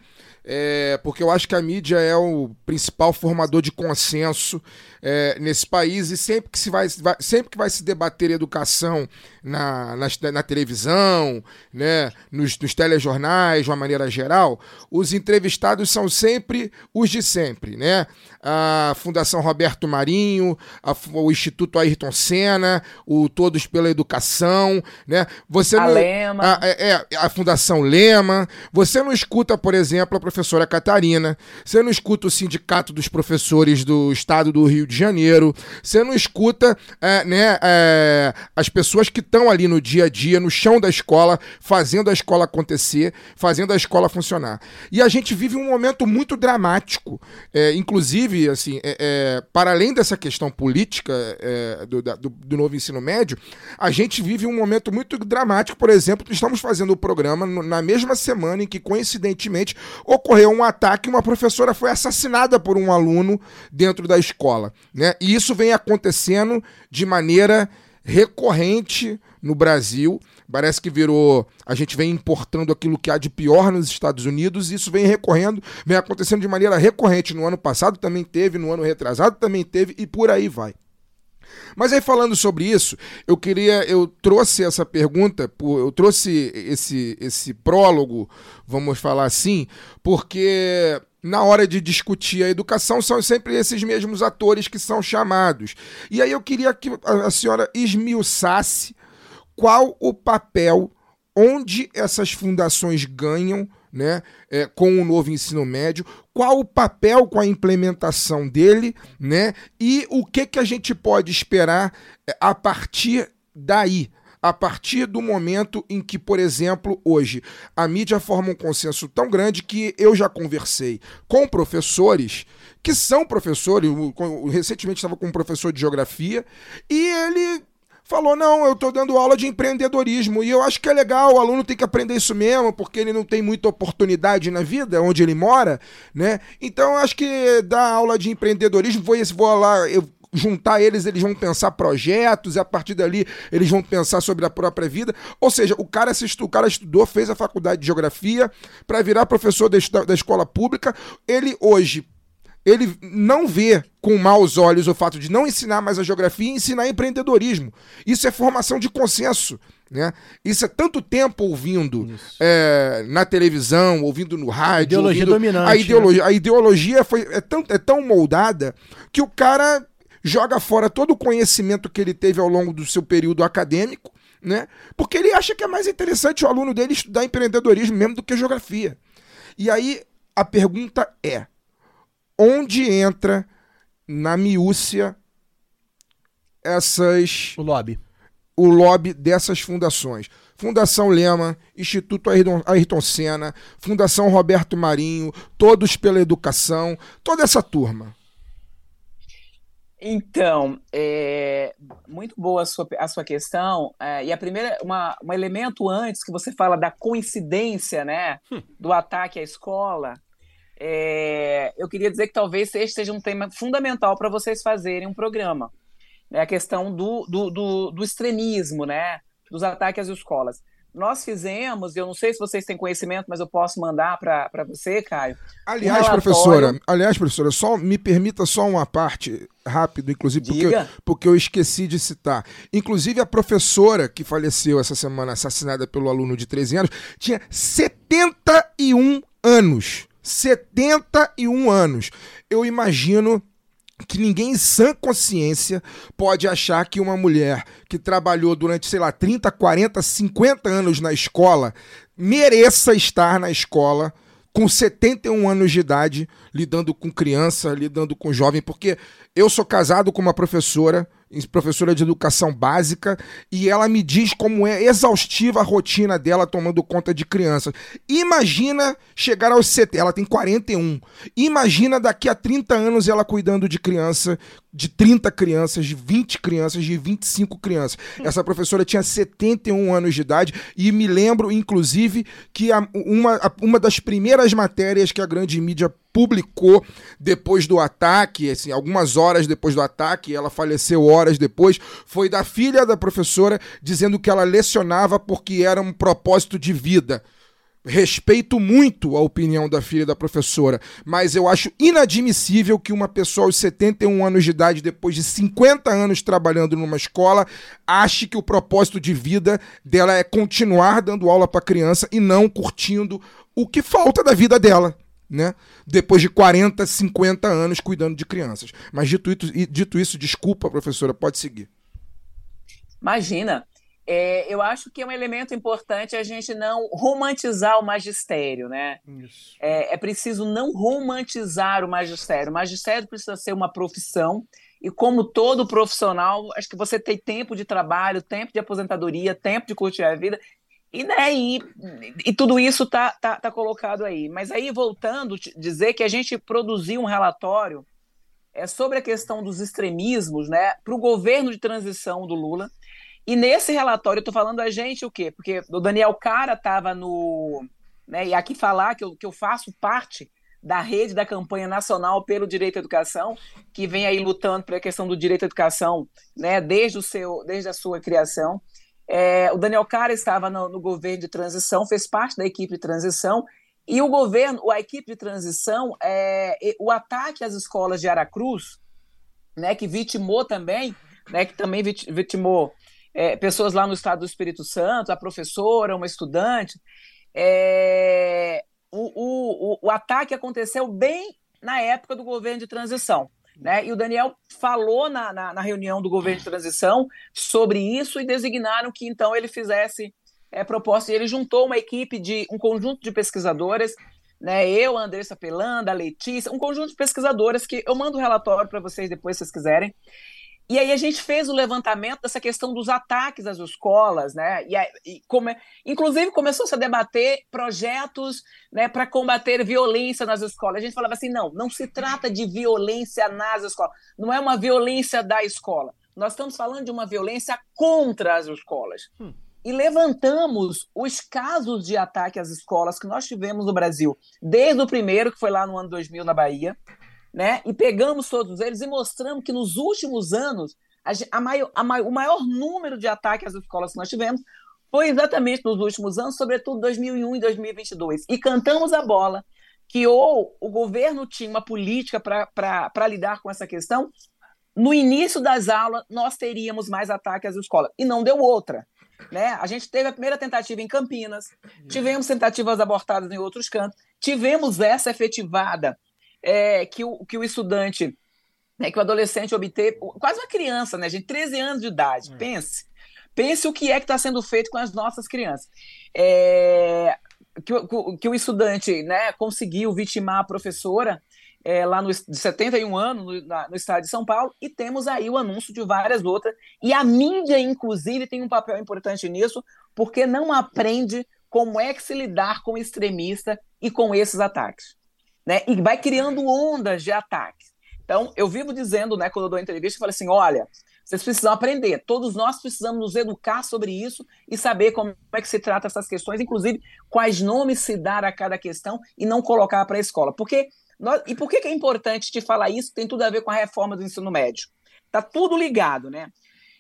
É, porque eu acho que a mídia é o principal formador de consenso é, nesse país e sempre que, se vai, vai, sempre que vai se debater educação na, na, na televisão, né, nos, nos, telejornais, de uma maneira geral, os entrevistados são sempre os de sempre, né? A Fundação Roberto Marinho, a, o Instituto Ayrton Senna, o Todos pela Educação, né? Você a não, Lema. A, é, é, a Fundação Lema. Você não escuta, por exemplo, a professora Catarina, você não escuta o Sindicato dos Professores do Estado do Rio de Janeiro, você não escuta é, né, é, as pessoas que estão ali no dia a dia, no chão da escola, fazendo a escola acontecer, fazendo a escola funcionar. E a gente vive um momento muito dramático, é, inclusive, assim, é, é, para além dessa questão política é, do, da- do, do novo ensino médio, a gente vive um momento muito dramático, por exemplo, estamos fazendo o programa na mesma semana em que, coincidentemente, ocorreu um ataque e uma professora foi assassinada por um aluno dentro da escola. Né? E isso vem acontecendo de maneira recorrente no Brasil. Parece que virou. A gente vem importando aquilo que há de pior nos Estados Unidos, e isso vem recorrendo, vem acontecendo de maneira recorrente. No ano passado também teve, no ano retrasado também teve, e por aí vai. Mas aí falando sobre isso, eu queria, eu trouxe essa pergunta, eu trouxe esse esse prólogo, vamos falar assim, porque na hora de discutir a educação são sempre esses mesmos atores que são chamados. E aí eu queria que a senhora esmiuçasse qual o papel onde essas fundações ganham né, é, com o novo ensino médio, qual o papel com a implementação dele, né, e o que, que a gente pode esperar é, a partir daí. A partir do momento em que, por exemplo, hoje a mídia forma um consenso tão grande que eu já conversei com professores que são professores. Recentemente estava com um professor de geografia e ele falou: não, eu estou dando aula de empreendedorismo e eu acho que é legal, o aluno tem que aprender isso mesmo, porque ele não tem muita oportunidade na vida, onde ele mora, né? Então eu acho que dar aula de empreendedorismo, vou, vou lá, eu juntar eles, eles vão pensar projetos, e a partir dali eles vão pensar sobre a própria vida. Ou seja, o cara, se estu, o cara estudou, fez a faculdade de geografia para virar professor da, da escola pública. Ele hoje ele não vê com maus olhos o fato de não ensinar mais a geografia e ensinar empreendedorismo. Isso é formação de consenso. Né? Isso é tanto tempo ouvindo é, na televisão, ouvindo no rádio. Ideologia ouvindo- dominante, A ideologia, a ideologia foi, é, tão, é tão moldada que o cara joga fora todo o conhecimento que ele teve ao longo do seu período acadêmico, né? porque ele acha que é mais interessante o aluno dele estudar empreendedorismo mesmo do que geografia. E aí a pergunta é: onde entra na miúcia essas O lobby. o lobby dessas fundações? Fundação Lema, Instituto Ayrton, Ayrton Senna, Fundação Roberto Marinho, Todos pela Educação, toda essa turma. Então, é, muito boa a sua, a sua questão. é, e a primeira, uma, um elemento antes que você fala da coincidência, né, do ataque à escola, é, eu queria dizer que talvez esse seja um tema fundamental para vocês fazerem um programa. Né, a questão do, do, do, do extremismo, né, dos ataques às escolas. Nós fizemos, eu não sei se vocês têm conhecimento, mas eu posso mandar para você, Caio. Aliás, relatório- professora, aliás, professora, só me permita só uma parte rápido, inclusive, porque, Diga. porque eu esqueci de citar. Inclusive, a professora que faleceu essa semana, assassinada pelo aluno de 13 anos, tinha 71 anos. 71 anos. Eu imagino que ninguém em sã consciência pode achar que uma mulher que trabalhou durante, sei lá, 30, 40, 50 anos na escola mereça estar na escola com 71 anos de idade, lidando com criança, lidando com jovem, porque eu sou casado com uma professora, professora de educação básica, e ela me diz como é exaustiva a rotina dela tomando conta de crianças. Imagina chegar aos 70, ela tem 41. Imagina daqui a 30 anos ela cuidando de criança, de 30 crianças, de 20 crianças, de 25 crianças. Essa professora tinha 71 anos de idade e me lembro, inclusive, que a- uma, a- uma das primeiras matérias que a grande mídia publicou depois do ataque, assim, algumas horas depois do ataque, ela faleceu horas depois, foi da filha da professora dizendo que ela lecionava porque era um propósito de vida. Respeito muito a opinião da filha da professora, mas eu acho inadmissível que uma pessoa aos 71 anos de idade, depois de 50 anos trabalhando numa escola, ache que o propósito de vida dela é continuar dando aula para criança e não curtindo o que falta da vida dela. Né? Depois de 40, 50 anos cuidando de crianças. Mas dito isso, dito isso desculpa, professora, pode seguir. Imagina. É, eu acho que é um elemento importante a gente não romantizar o magistério, né? É, é preciso não romantizar o magistério. O magistério precisa ser uma profissão e como todo profissional, acho que você tem tempo de trabalho, tempo de aposentadoria, tempo de curtir a vida, e, né, e, e tudo isso está tá, tá colocado aí. Mas aí, voltando, dizer que a gente produziu um relatório é, sobre a questão dos extremismos né, para o governo de transição do Lula, e nesse relatório, eu estou falando a gente o quê? Porque o Daniel Cara estava no. Né, e aqui falar que eu, que eu faço parte da rede da campanha nacional pelo direito à educação, que vem aí lutando pela questão do direito à educação, né, desde, o seu, desde a sua criação. É, o Daniel Cara estava no, no, governo de transição, fez parte da equipe de transição, e o governo, a equipe de transição, é, o ataque às escolas de Aracruz, né, que vitimou também, né, que também vitimou é, pessoas lá no estado do Espírito Santo, a professora, uma estudante. É, o, o, o ataque aconteceu bem na época do governo de transição. Né? E o Daniel falou na, na, na, reunião do governo de transição sobre isso e designaram que então ele fizesse é, proposta. E ele juntou uma equipe de um conjunto de pesquisadoras, né? Eu, a Andressa Pelanda, a Letícia, um conjunto de pesquisadoras que eu mando o relatório para vocês depois, se vocês quiserem. E aí a gente fez o levantamento dessa questão dos ataques às escolas, né? E, e come, inclusive começou-se a debater projetos né, para combater violência nas escolas. A gente falava assim: não, não se trata de violência nas escolas, não é uma violência da escola. Nós estamos falando de uma violência contra as escolas. Hum. E levantamos os casos de ataque às escolas que nós tivemos no Brasil, desde o primeiro, que foi lá no ano 2000 na Bahia, né? E pegamos todos eles e mostramos que nos últimos anos a, a maior, a maior, o maior número de ataques às escolas que nós tivemos foi exatamente nos últimos anos, sobretudo 2001 e 2022. E cantamos a bola que ou o governo tinha uma política para lidar com essa questão, no início das aulas nós teríamos mais ataques às escolas. E não deu outra. Né? A gente teve a primeira tentativa em Campinas, tivemos tentativas abortadas em outros cantos, tivemos essa efetivada é, que, o, que o estudante, né, que o adolescente obteve, quase uma criança, né, gente, 13 anos de idade, é. pense. Pense o que é que está sendo feito com as nossas crianças. É, que, que, o estudante né, conseguiu vitimar a professora é, lá no, de 71 anos, no, na, no estado de São Paulo, e temos aí o anúncio de várias outras. E a mídia, inclusive, tem um papel importante nisso, porque não aprende como é que se lidar com o extremista e com esses ataques né? E vai criando ondas de ataques. Então, eu vivo dizendo, né, quando eu dou entrevista, eu falo assim: olha, vocês precisam aprender, todos nós precisamos nos educar sobre isso e saber como é que se trata essas questões, inclusive quais nomes se dar a cada questão e não colocar para a escola. Porque nós, e por que, que é importante te falar isso? Tem tudo a ver com a reforma do ensino médio. Tá tudo ligado, né?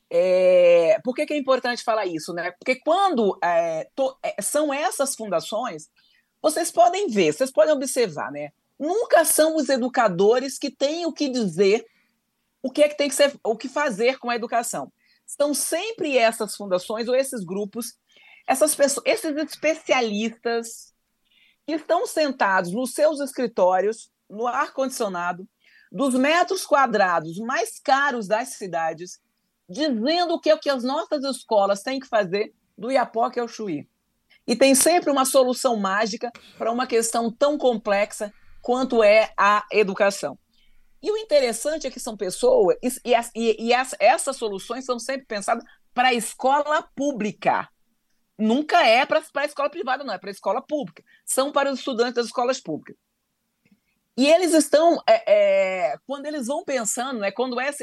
É, por que, que é importante falar isso, né? Porque quando é, to, é, são essas fundações vocês podem ver, vocês podem observar, né? Nunca são os educadores que têm o que dizer, o que é que tem que ser, o que fazer com a educação. São sempre essas fundações ou esses grupos, essas pessoas, esses especialistas que estão sentados nos seus escritórios, no ar condicionado, dos metros quadrados mais caros das cidades, dizendo o que é o que as nossas escolas têm que fazer do Iapoque ao Chuí. E tem sempre uma solução mágica para uma questão tão complexa quanto é a educação. E o interessante é que são pessoas, e, e, e essa, essas soluções são sempre pensadas para a escola pública. Nunca é para a escola privada, não, é para a escola pública. São para os estudantes das escolas públicas. E eles estão, é, é, quando eles vão pensando, né, quando esses,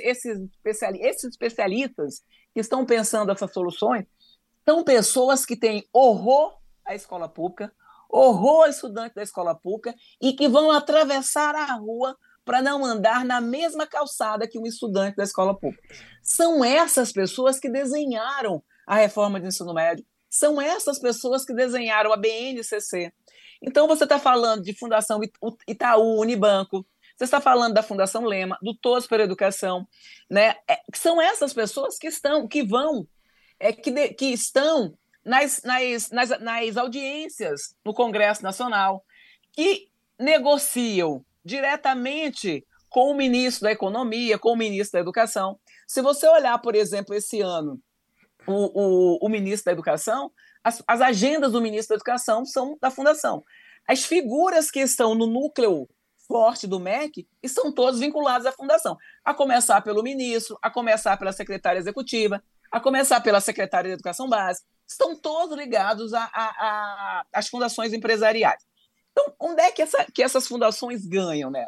esses especialistas que estão pensando essas soluções, são pessoas que têm horror à escola pública, horror ao estudante da escola pública e que vão atravessar a rua para não andar na mesma calçada que um estudante da escola pública. São essas pessoas que desenharam a reforma de ensino médio, são essas pessoas que desenharam a BNCC. Então, você está falando de Fundação Itaú, Unibanco, você está falando da Fundação Lema, do Todos pela Educação, né? É, são essas pessoas que estão, que vão é, que, de, que estão nas, nas, nas, nas audiências no Congresso Nacional, que negociam diretamente com o ministro da Economia, com o ministro da Educação. Se você olhar, por exemplo, esse ano, o, o, o ministro da Educação, as, as agendas do ministro da Educação são da Fundação. As figuras que estão no núcleo forte do MEC estão todos vinculados à Fundação, a começar pelo ministro, a começar pela secretária executiva, a começar pela secretária de Educação Básica, estão todos ligados às fundações empresariais. Então, onde é que, essa, que essas fundações ganham, né?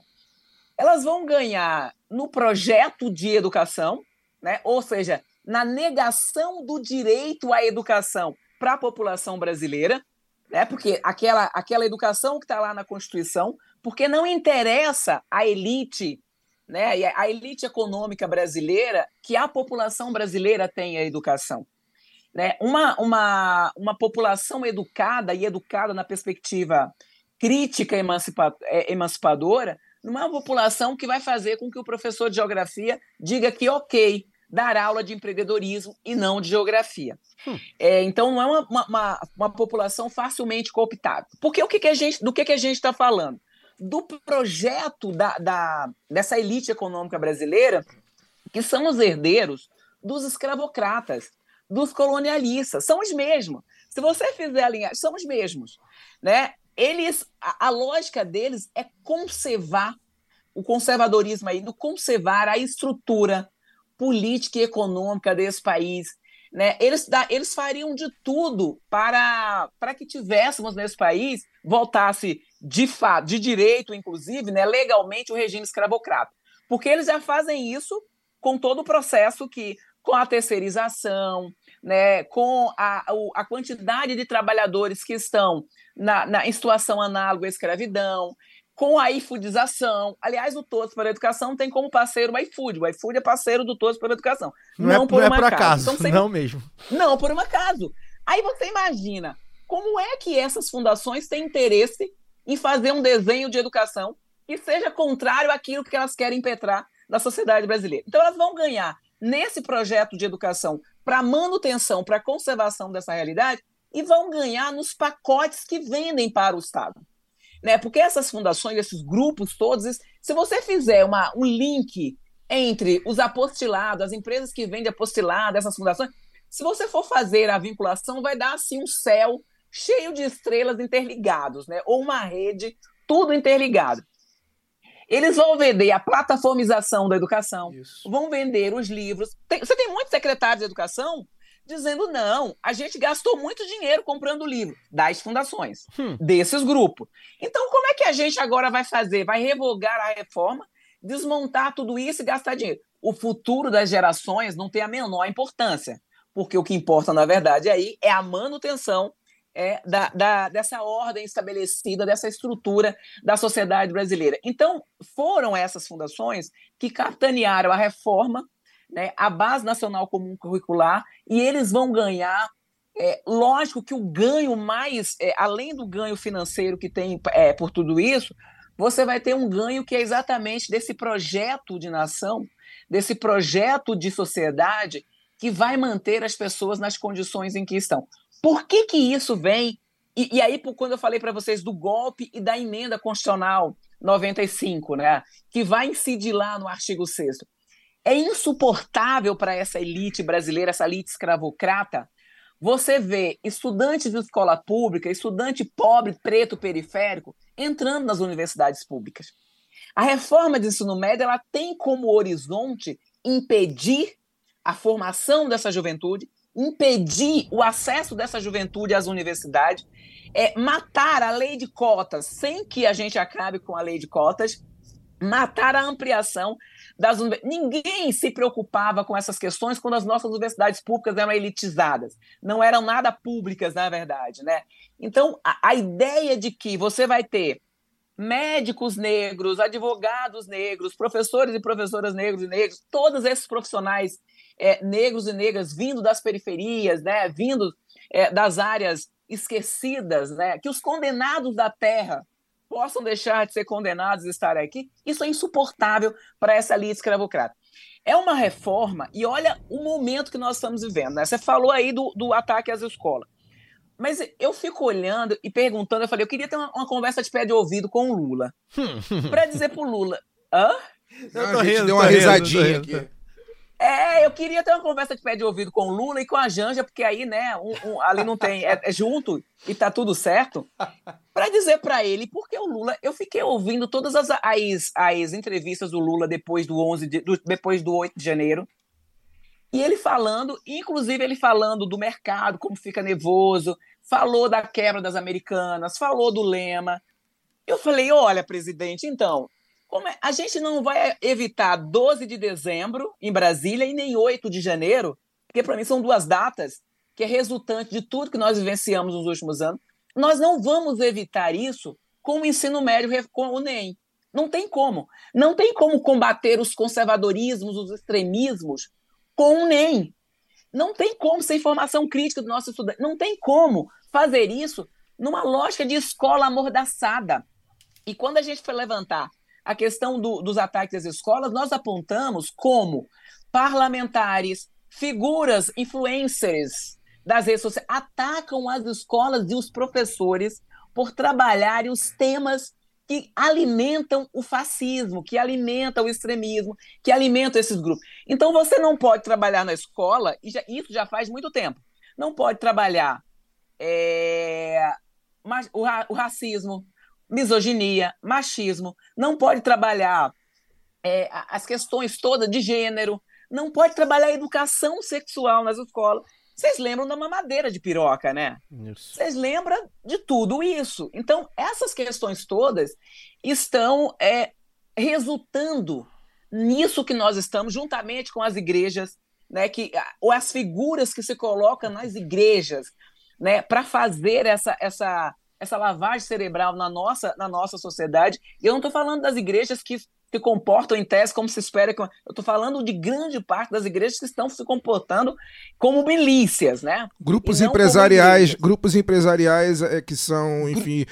Elas vão ganhar no projeto de educação, né? ou seja, na negação do direito à educação para a população brasileira, né? porque aquela, aquela educação que está lá na Constituição, porque não interessa a elite, né? a elite econômica brasileira, que a população brasileira tenha educação. Né? Uma, uma, uma população educada e educada na perspectiva crítica emancipa, é, emancipadora, não é uma população que vai fazer com que o professor de geografia diga que ok dar aula de empreendedorismo e não de geografia. Hum. É, então não é uma, uma, uma, população facilmente cooptável. Porque o que, que a gente, do que, que a gente está falando? Do projeto da, da, dessa elite econômica brasileira, que são os herdeiros dos escravocratas, dos colonialistas, são os mesmos. Se você fizer a linha, são os mesmos. Né? eles a, a, lógica deles é conservar o conservadorismo aí, do conservar a estrutura política e econômica desse país. Né? Eles, eles fariam de tudo para, para que tivéssemos nesse país, voltasse de fato, de direito, inclusive, né, legalmente, o regime escravocrata. Porque eles já fazem isso com todo o processo que, com a terceirização, né, com a, a quantidade de trabalhadores que estão na, na, em situação análoga à escravidão, com a iFoodização. Aliás, o Todos para a Educação tem como parceiro o iFood. O iFood é parceiro do Todos para a Educação. Não, não é, por, não um é por acaso. Então, não mesmo. Não, por um acaso. Aí você imagina como é que essas fundações têm interesse em fazer um desenho de educação que seja contrário àquilo que elas querem impetrar na sociedade brasileira. Então, elas vão ganhar nesse projeto de educação para manutenção, para conservação dessa realidade e vão ganhar nos pacotes que vendem para o Estado. Né? Porque essas fundações, esses grupos todos, se você fizer uma, um link entre os apostilados, as empresas que vendem apostilado, essas fundações, se você for fazer a vinculação, vai dar assim um céu cheio de estrelas interligados, né? ou uma rede, tudo interligado. Eles vão vender a plataformização da educação, Isso. vão vender os livros. Tem, você tem muitos secretários de educação dizendo: não, a gente gastou muito dinheiro comprando livro das fundações, hum. desses grupos. Então, como é que a gente agora vai fazer? Vai revogar a reforma, desmontar tudo isso e gastar dinheiro? O futuro das gerações não tem a menor importância, porque o que importa, na verdade, aí é a manutenção é, da, da, dessa ordem estabelecida, dessa estrutura da sociedade brasileira. Então, foram essas fundações que capitanearam a reforma, né, a Base Nacional Comum Curricular, e eles vão ganhar. É, lógico que o ganho mais, é, além do ganho financeiro que tem é, por tudo isso, você vai ter um ganho que é exatamente desse projeto de nação, desse projeto de sociedade que vai manter as pessoas nas condições em que estão. Por que, que isso vem? E, e aí, quando eu falei para vocês do golpe e da emenda constitucional 95, né, que vai incidir lá no artigo 6 é insuportável para essa elite brasileira, essa elite escravocrata, você vê estudantes de escola pública, estudante pobre, preto, periférico, entrando nas universidades públicas. A reforma de ensino médio ela tem como horizonte impedir a formação dessa juventude, impedir o acesso dessa juventude às universidades, é, matar a lei de cotas sem que a gente acabe com a lei de cotas, matar a ampliação das. Ninguém se preocupava com essas questões quando as nossas universidades públicas eram elitizadas, não eram nada públicas, na verdade, né? Então, a, a ideia de que você vai ter médicos negros, advogados negros, professores e professoras negros e negros, todos esses profissionais é, negros e negras vindo das periferias, né, vindo é, das áreas esquecidas, né, que os condenados da terra possam deixar de ser condenados e estar aqui, isso é insuportável para essa elite escravocrata. É uma reforma, e olha o momento que nós estamos vivendo. Né? Você falou aí do, do ataque às escolas. Mas eu fico olhando e perguntando, eu falei, eu queria ter uma, uma conversa de pé de ouvido com o Lula. para dizer pro Lula, hã? Eu tô rindo, deu uma risadinha aqui. É, eu queria ter uma conversa de pé de ouvido com o Lula e com a Janja, porque aí, né, um- um- ali não tem, é, é junto e tá tudo certo. Para dizer para ele, porque o Lula, eu fiquei ouvindo todas as, as, as entrevistas do Lula depois do 11 de, do- depois do 8 de janeiro. E ele falando, inclusive ele falando do mercado, como fica nervoso, falou da quebra das americanas, falou do lema. Eu falei: olha, presidente, então, como é- a gente não vai evitar 12 de dezembro em Brasília e nem 8 de janeiro, porque para mim são duas datas que é resultante de tudo que nós vivenciamos nos últimos anos. Nós não vamos evitar isso com o ensino médio, com o NEM. Não tem como. Não tem como combater os conservadorismos, os extremismos com o NEM. Não tem como ser informação crítica do nosso estudante. Não tem como fazer isso numa lógica de escola amordaçada. E quando a gente foi levantar a questão do- dos ataques às escolas, nós apontamos como parlamentares, figuras, influencers das redes sociais atacam as escolas e os professores por trabalharem os temas que alimentam o fascismo, que alimentam o extremismo, que alimentam esses grupos. Então você não pode trabalhar na escola, e já- isso já faz muito tempo, não pode trabalhar é, o, ra- o racismo, misoginia, machismo, não pode trabalhar é, as questões todas de gênero, não pode trabalhar a educação sexual nas escolas. Vocês lembram da mamadeira de piroca, né? Vocês lembram de tudo isso. Então, essas questões todas estão é, resultando nisso que nós estamos, juntamente com as igrejas, né, que, ou as figuras que se colocam nas igrejas, né, para fazer essa, essa, essa lavagem cerebral na nossa, na nossa sociedade. E eu não estou falando das igrejas que se comportam em tese como se espera que. Eu estou falando de grande parte das igrejas que estão se comportando como milícias, né? Grupos empresariais, grupos empresariais é, que são, enfim,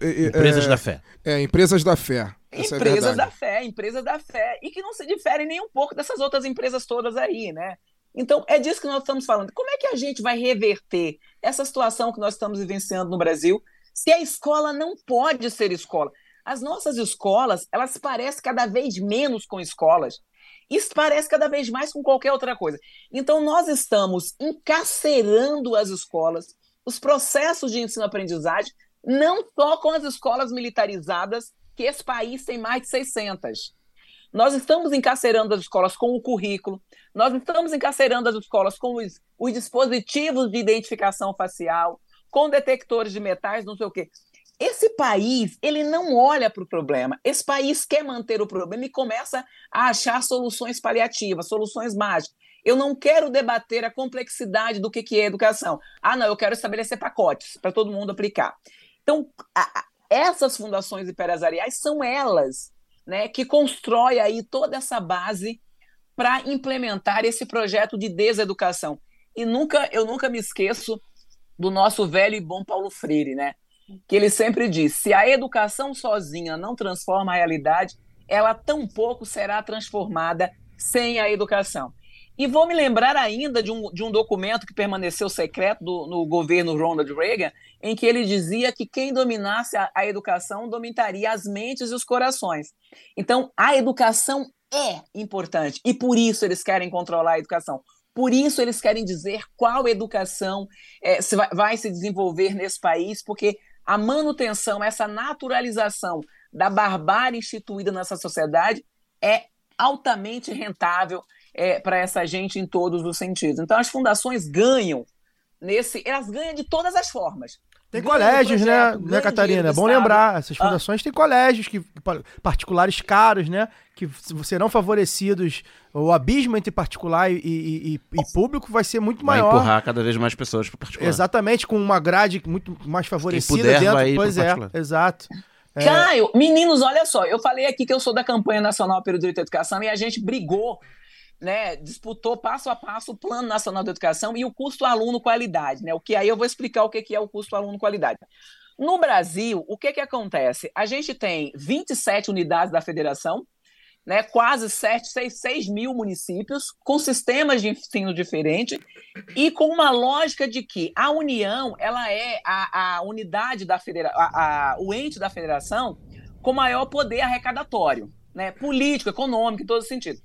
é, é, Empresas da fé. é, empresas da fé. Essa é empresas da verdade. fé, empresas da fé, e que não se diferem nem um pouco dessas outras empresas todas aí, né? Então, é disso que nós estamos falando. Como é que a gente vai reverter essa situação que nós estamos vivenciando no Brasil se a escola não pode ser escola? As nossas escolas, elas parecem cada vez menos com escolas. Isso parece cada vez mais com qualquer outra coisa. Então, nós estamos encarcerando as escolas, os processos de ensino-aprendizagem, não só com as escolas militarizadas, que esse país tem mais de 600. Nós estamos encarcerando as escolas com o currículo, nós estamos encarcerando as escolas com os, os dispositivos de identificação facial, com detectores de metais, não sei o quê. Esse país, ele não olha para o problema. Esse país quer manter o problema e começa a achar soluções paliativas, soluções mágicas. Eu não quero debater a complexidade do que, que é educação. Ah, não, eu quero estabelecer pacotes para todo mundo aplicar. Então, a- essas fundações empresariais são elas né, que constrói aí toda essa base para implementar esse projeto de deseducação. E nunca, eu nunca me esqueço do nosso velho e bom Paulo Freire, né? Que ele sempre diz: se a educação sozinha não transforma a realidade, ela tampouco será transformada sem a educação. E vou me lembrar ainda de um, de um documento que permaneceu secreto do, no governo Ronald Reagan, em que ele dizia que quem dominasse a, a educação dominaria as mentes e os corações. Então, a educação é importante e por isso eles querem controlar a educação. Por isso eles querem dizer qual educação eh, se vai, vai se desenvolver nesse país, porque a manutenção, essa naturalização da barbárie instituída nessa sociedade é altamente rentável para essa gente em todos os sentidos. Então, as fundações ganham nesse. Elas ganham de todas as formas. Tem Ganham colégios, né, né, Catarina? É bom Estado. lembrar, essas Ah. fundações têm colégios que, pa- particulares caros, né? Que serão favorecidos. O abismo entre particular e, e- e- e público vai ser muito Vai maior. empurrar cada vez mais pessoas para particular. Exatamente, com uma grade muito mais favorecida puder dentro. vai pois é, particular. exato. É. Caio, meninos, olha só, eu falei aqui que eu sou da campanha nacional pelo direito à educação e a gente brigou, né, disputou passo a passo o Plano Nacional de Educação e o custo aluno qualidade, né? O que aí eu vou explicar o que é o custo aluno qualidade. No Brasil, o que que acontece? A gente tem 27 unidades da federação, né, quase 7, 6, 6 mil municípios, com sistemas de ensino diferentes e com uma lógica de que a União ela é a, a unidade da federação, o ente da federação com maior poder arrecadatório, né, político, econômico, em todo sentido.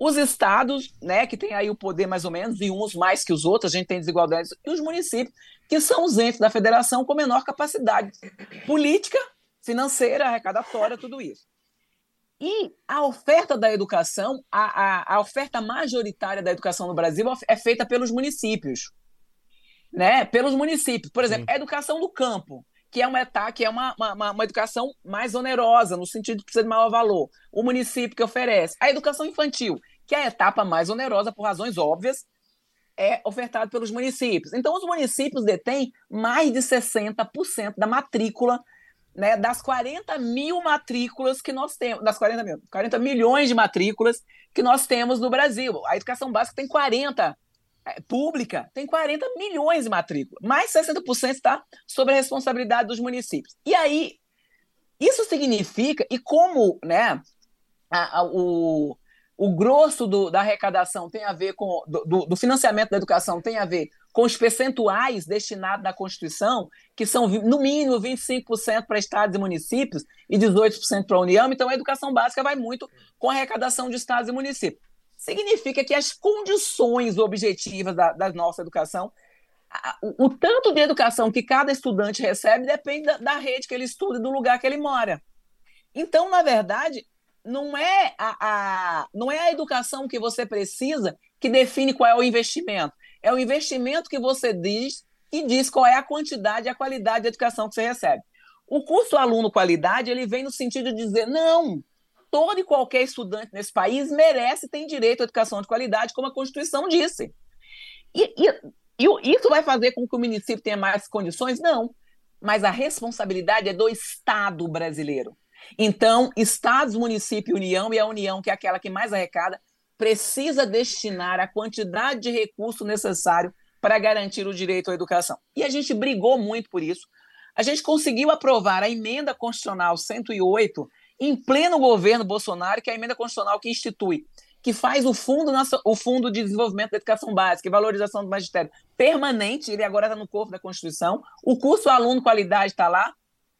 Os estados, né, que tem aí o poder mais ou menos, e uns mais que os outros, a gente tem desigualdades, e os municípios, que são os entes da federação com menor capacidade política, financeira, arrecadatória, tudo isso. E a oferta da educação, a, a, a oferta majoritária da educação no Brasil é feita pelos municípios. Né? Pelos municípios. Por exemplo, Sim. a educação do campo que é uma etapa, que é uma, uma, uma, educação mais onerosa, no sentido de precisa de maior valor. O município que oferece. A educação infantil, que a etapa mais onerosa, por razões óbvias, é ofertada pelos municípios. Então, os municípios detêm mais de 60% da matrícula, né, das 40 mil matrículas que nós temos, das 40 mil, 40 milhões de matrículas que nós temos no Brasil. A educação básica tem 40 é, pública tem 40 milhões de matrículas, mais 60% está sob a responsabilidade dos municípios. E aí, isso significa, e como né, a, a, o, o grosso do, da arrecadação tem a ver com, do, do, financiamento da educação tem a ver com os percentuais destinados na Constituição, que são no mínimo 25% para estados e municípios e 18% para a União, então a educação básica vai muito com a arrecadação de estados e municípios significa que as condições objetivas da, da nossa educação, o, o, tanto de educação que cada estudante recebe depende da, da, rede que ele estuda e do lugar que ele mora. Então, na verdade, não é a, a, não é a educação que você precisa que define qual é o investimento. É o investimento que você diz e diz qual é a quantidade e a qualidade de educação que você recebe. O curso aluno qualidade ele vem no sentido de dizer não, todo e qualquer estudante nesse país merece e tem direito à educação de qualidade, como a Constituição disse. E, e, e isso vai fazer com que o município tenha mais condições? Não. Mas a responsabilidade é do Estado brasileiro. Então, estados, município União, e a União, que é aquela que mais arrecada, precisa destinar a quantidade de recurso necessário para garantir o direito à educação. E a gente brigou muito por isso. A gente conseguiu aprovar a emenda constitucional 108, em pleno governo Bolsonaro, que é a emenda constitucional que institui, que faz o fundo, o fundo de desenvolvimento da educação básica e valorização do magistério permanente, ele agora está no corpo da Constituição, o curso aluno qualidade está lá,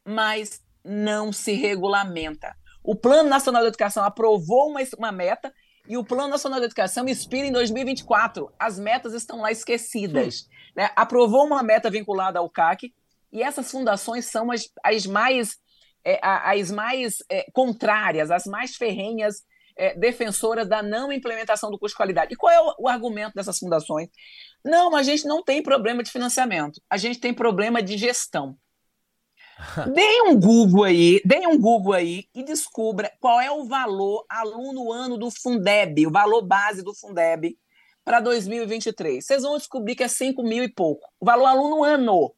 mas não se regulamenta. O Plano Nacional de Educação aprovou uma, uma meta e o Plano Nacional de Educação expira em 2024. As metas estão lá esquecidas. Né? Aprovou uma meta vinculada ao CAC e essas fundações são as, as mais é, as mais é, contrárias, as mais ferrenhas é, defensoras da não implementação do custo de qualidade. E qual é o, o, argumento dessas fundações? Não, a gente não tem problema de financiamento, a gente tem problema de gestão. Deem um Google aí, deem um Google aí e descubra qual é o valor aluno ano do Fundeb, o valor base do Fundeb para 2023. Vocês vão descobrir que é 5 mil e pouco. O valor aluno ano.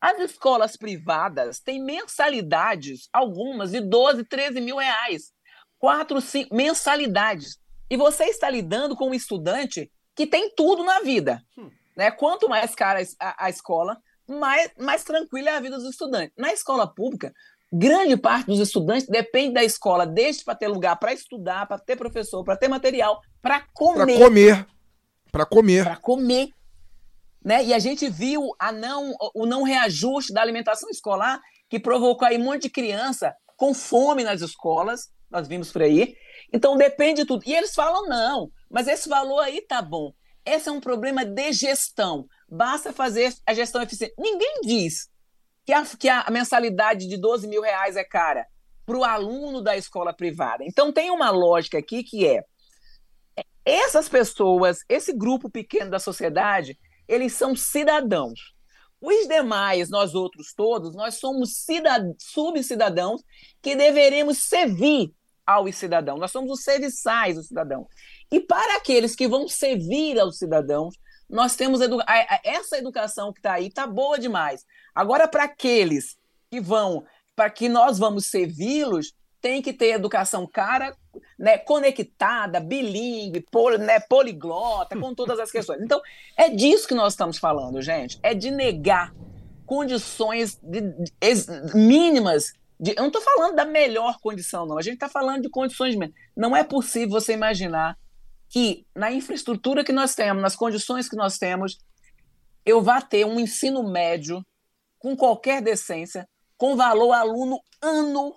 As escolas privadas têm mensalidades, algumas de 12, 13 mil reais. Quatro, cinco mensalidades. E você está lidando com um estudante que tem tudo na vida. Hum. Né? Quanto mais cara a, a escola, mais, mais tranquila é a vida dos estudantes. Na escola pública, grande parte dos estudantes depende da escola, desde para ter lugar para estudar, para ter professor, para ter material, para comer. Para comer. Para comer. Para comer. Né? E a gente viu a não, o não reajuste da alimentação escolar, que provocou aí um monte de criança com fome nas escolas, nós vimos por aí. Então depende de tudo. E eles falam, não, mas esse valor aí tá bom. Esse é um problema de gestão. Basta fazer a gestão eficiente. Ninguém diz que a, que a mensalidade de 12 mil reais é cara para o aluno da escola privada. Então tem uma lógica aqui que é essas pessoas, esse grupo pequeno da sociedade, eles são cidadãos. Os demais, nós outros todos, nós somos cidad subcidadãos que deveremos servir aos cidadãos. Nós somos os serviçais do cidadão. E para aqueles que vão servir aos cidadãos, nós temos essa educação que está aí, está boa demais. Agora, para aqueles que vão, para que nós vamos servi-los, tem que ter educação cara, né, conectada, bilíngue, pol, né, poliglota, com todas as questões. Então, é disso que nós estamos falando, gente. É de negar condições de, de, mínimas. Eu não estou falando da melhor condição, não. A gente está falando de condições mínimas. Não é possível você imaginar que na infraestrutura que nós temos, nas condições que nós temos, eu vá ter um ensino médio com qualquer decência, com valor aluno ano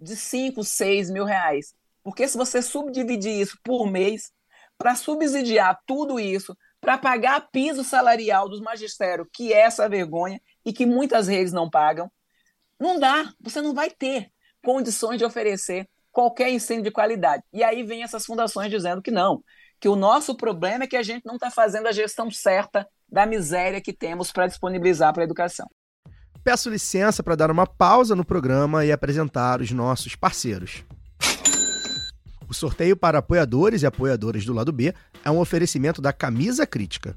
de 5, 6 mil reais. Porque se você subdividir isso por mês, para subsidiar tudo isso, para pagar piso salarial dos magistérios, que é essa vergonha e que muitas redes não pagam, não dá, você não vai ter condições de oferecer qualquer ensino de qualidade. E aí vem essas fundações dizendo que não, que o nosso problema é que a gente não está fazendo a gestão certa da miséria que temos para disponibilizar para a educação. Peço licença para dar uma pausa no programa e apresentar os nossos parceiros. O sorteio para apoiadores e apoiadoras do lado B é um oferecimento da Camisa Crítica.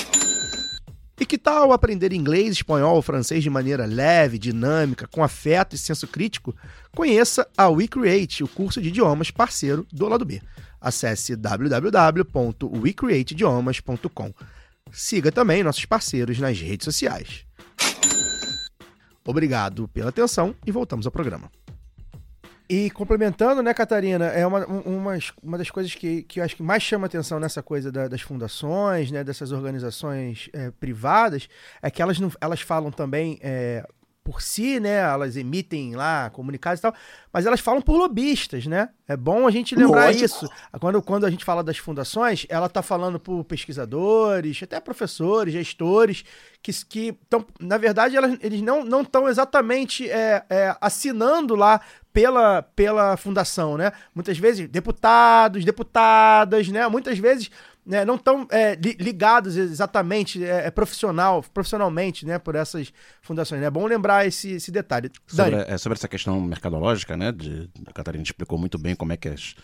E que tal aprender inglês, espanhol ou francês de maneira leve, dinâmica, com afeto e senso crítico? Conheça a WeCreate, o curso de idiomas parceiro do lado B. Acesse www.wecreateidiomas.com. Siga também nossos parceiros nas redes sociais. Obrigado pela atenção e voltamos ao programa. E complementando, né, Catarina, é uma, uma, uma das coisas que, que eu acho que mais chama atenção nessa coisa da, das fundações, né, dessas organizações é, privadas, é que elas, não, elas falam também é, por si, né, elas emitem lá comunicados e tal, mas elas falam por lobistas, né? É bom a gente lembrar Lógico. isso. Quando, quando a gente fala das fundações, ela está falando por pesquisadores, até professores, gestores, que, que tão, na verdade, elas, eles não estão exatamente é, é, assinando lá pela, pela fundação, né? Muitas vezes deputados, deputadas, né? Muitas vezes né, não estão é, li- ligados exatamente é, é, profissional, profissionalmente, né? Por essas fundações. né? É bom lembrar esse, esse detalhe. Sobre, Dani, é, sobre essa questão mercadológica, né? De, a Catarina explicou muito bem como é que as-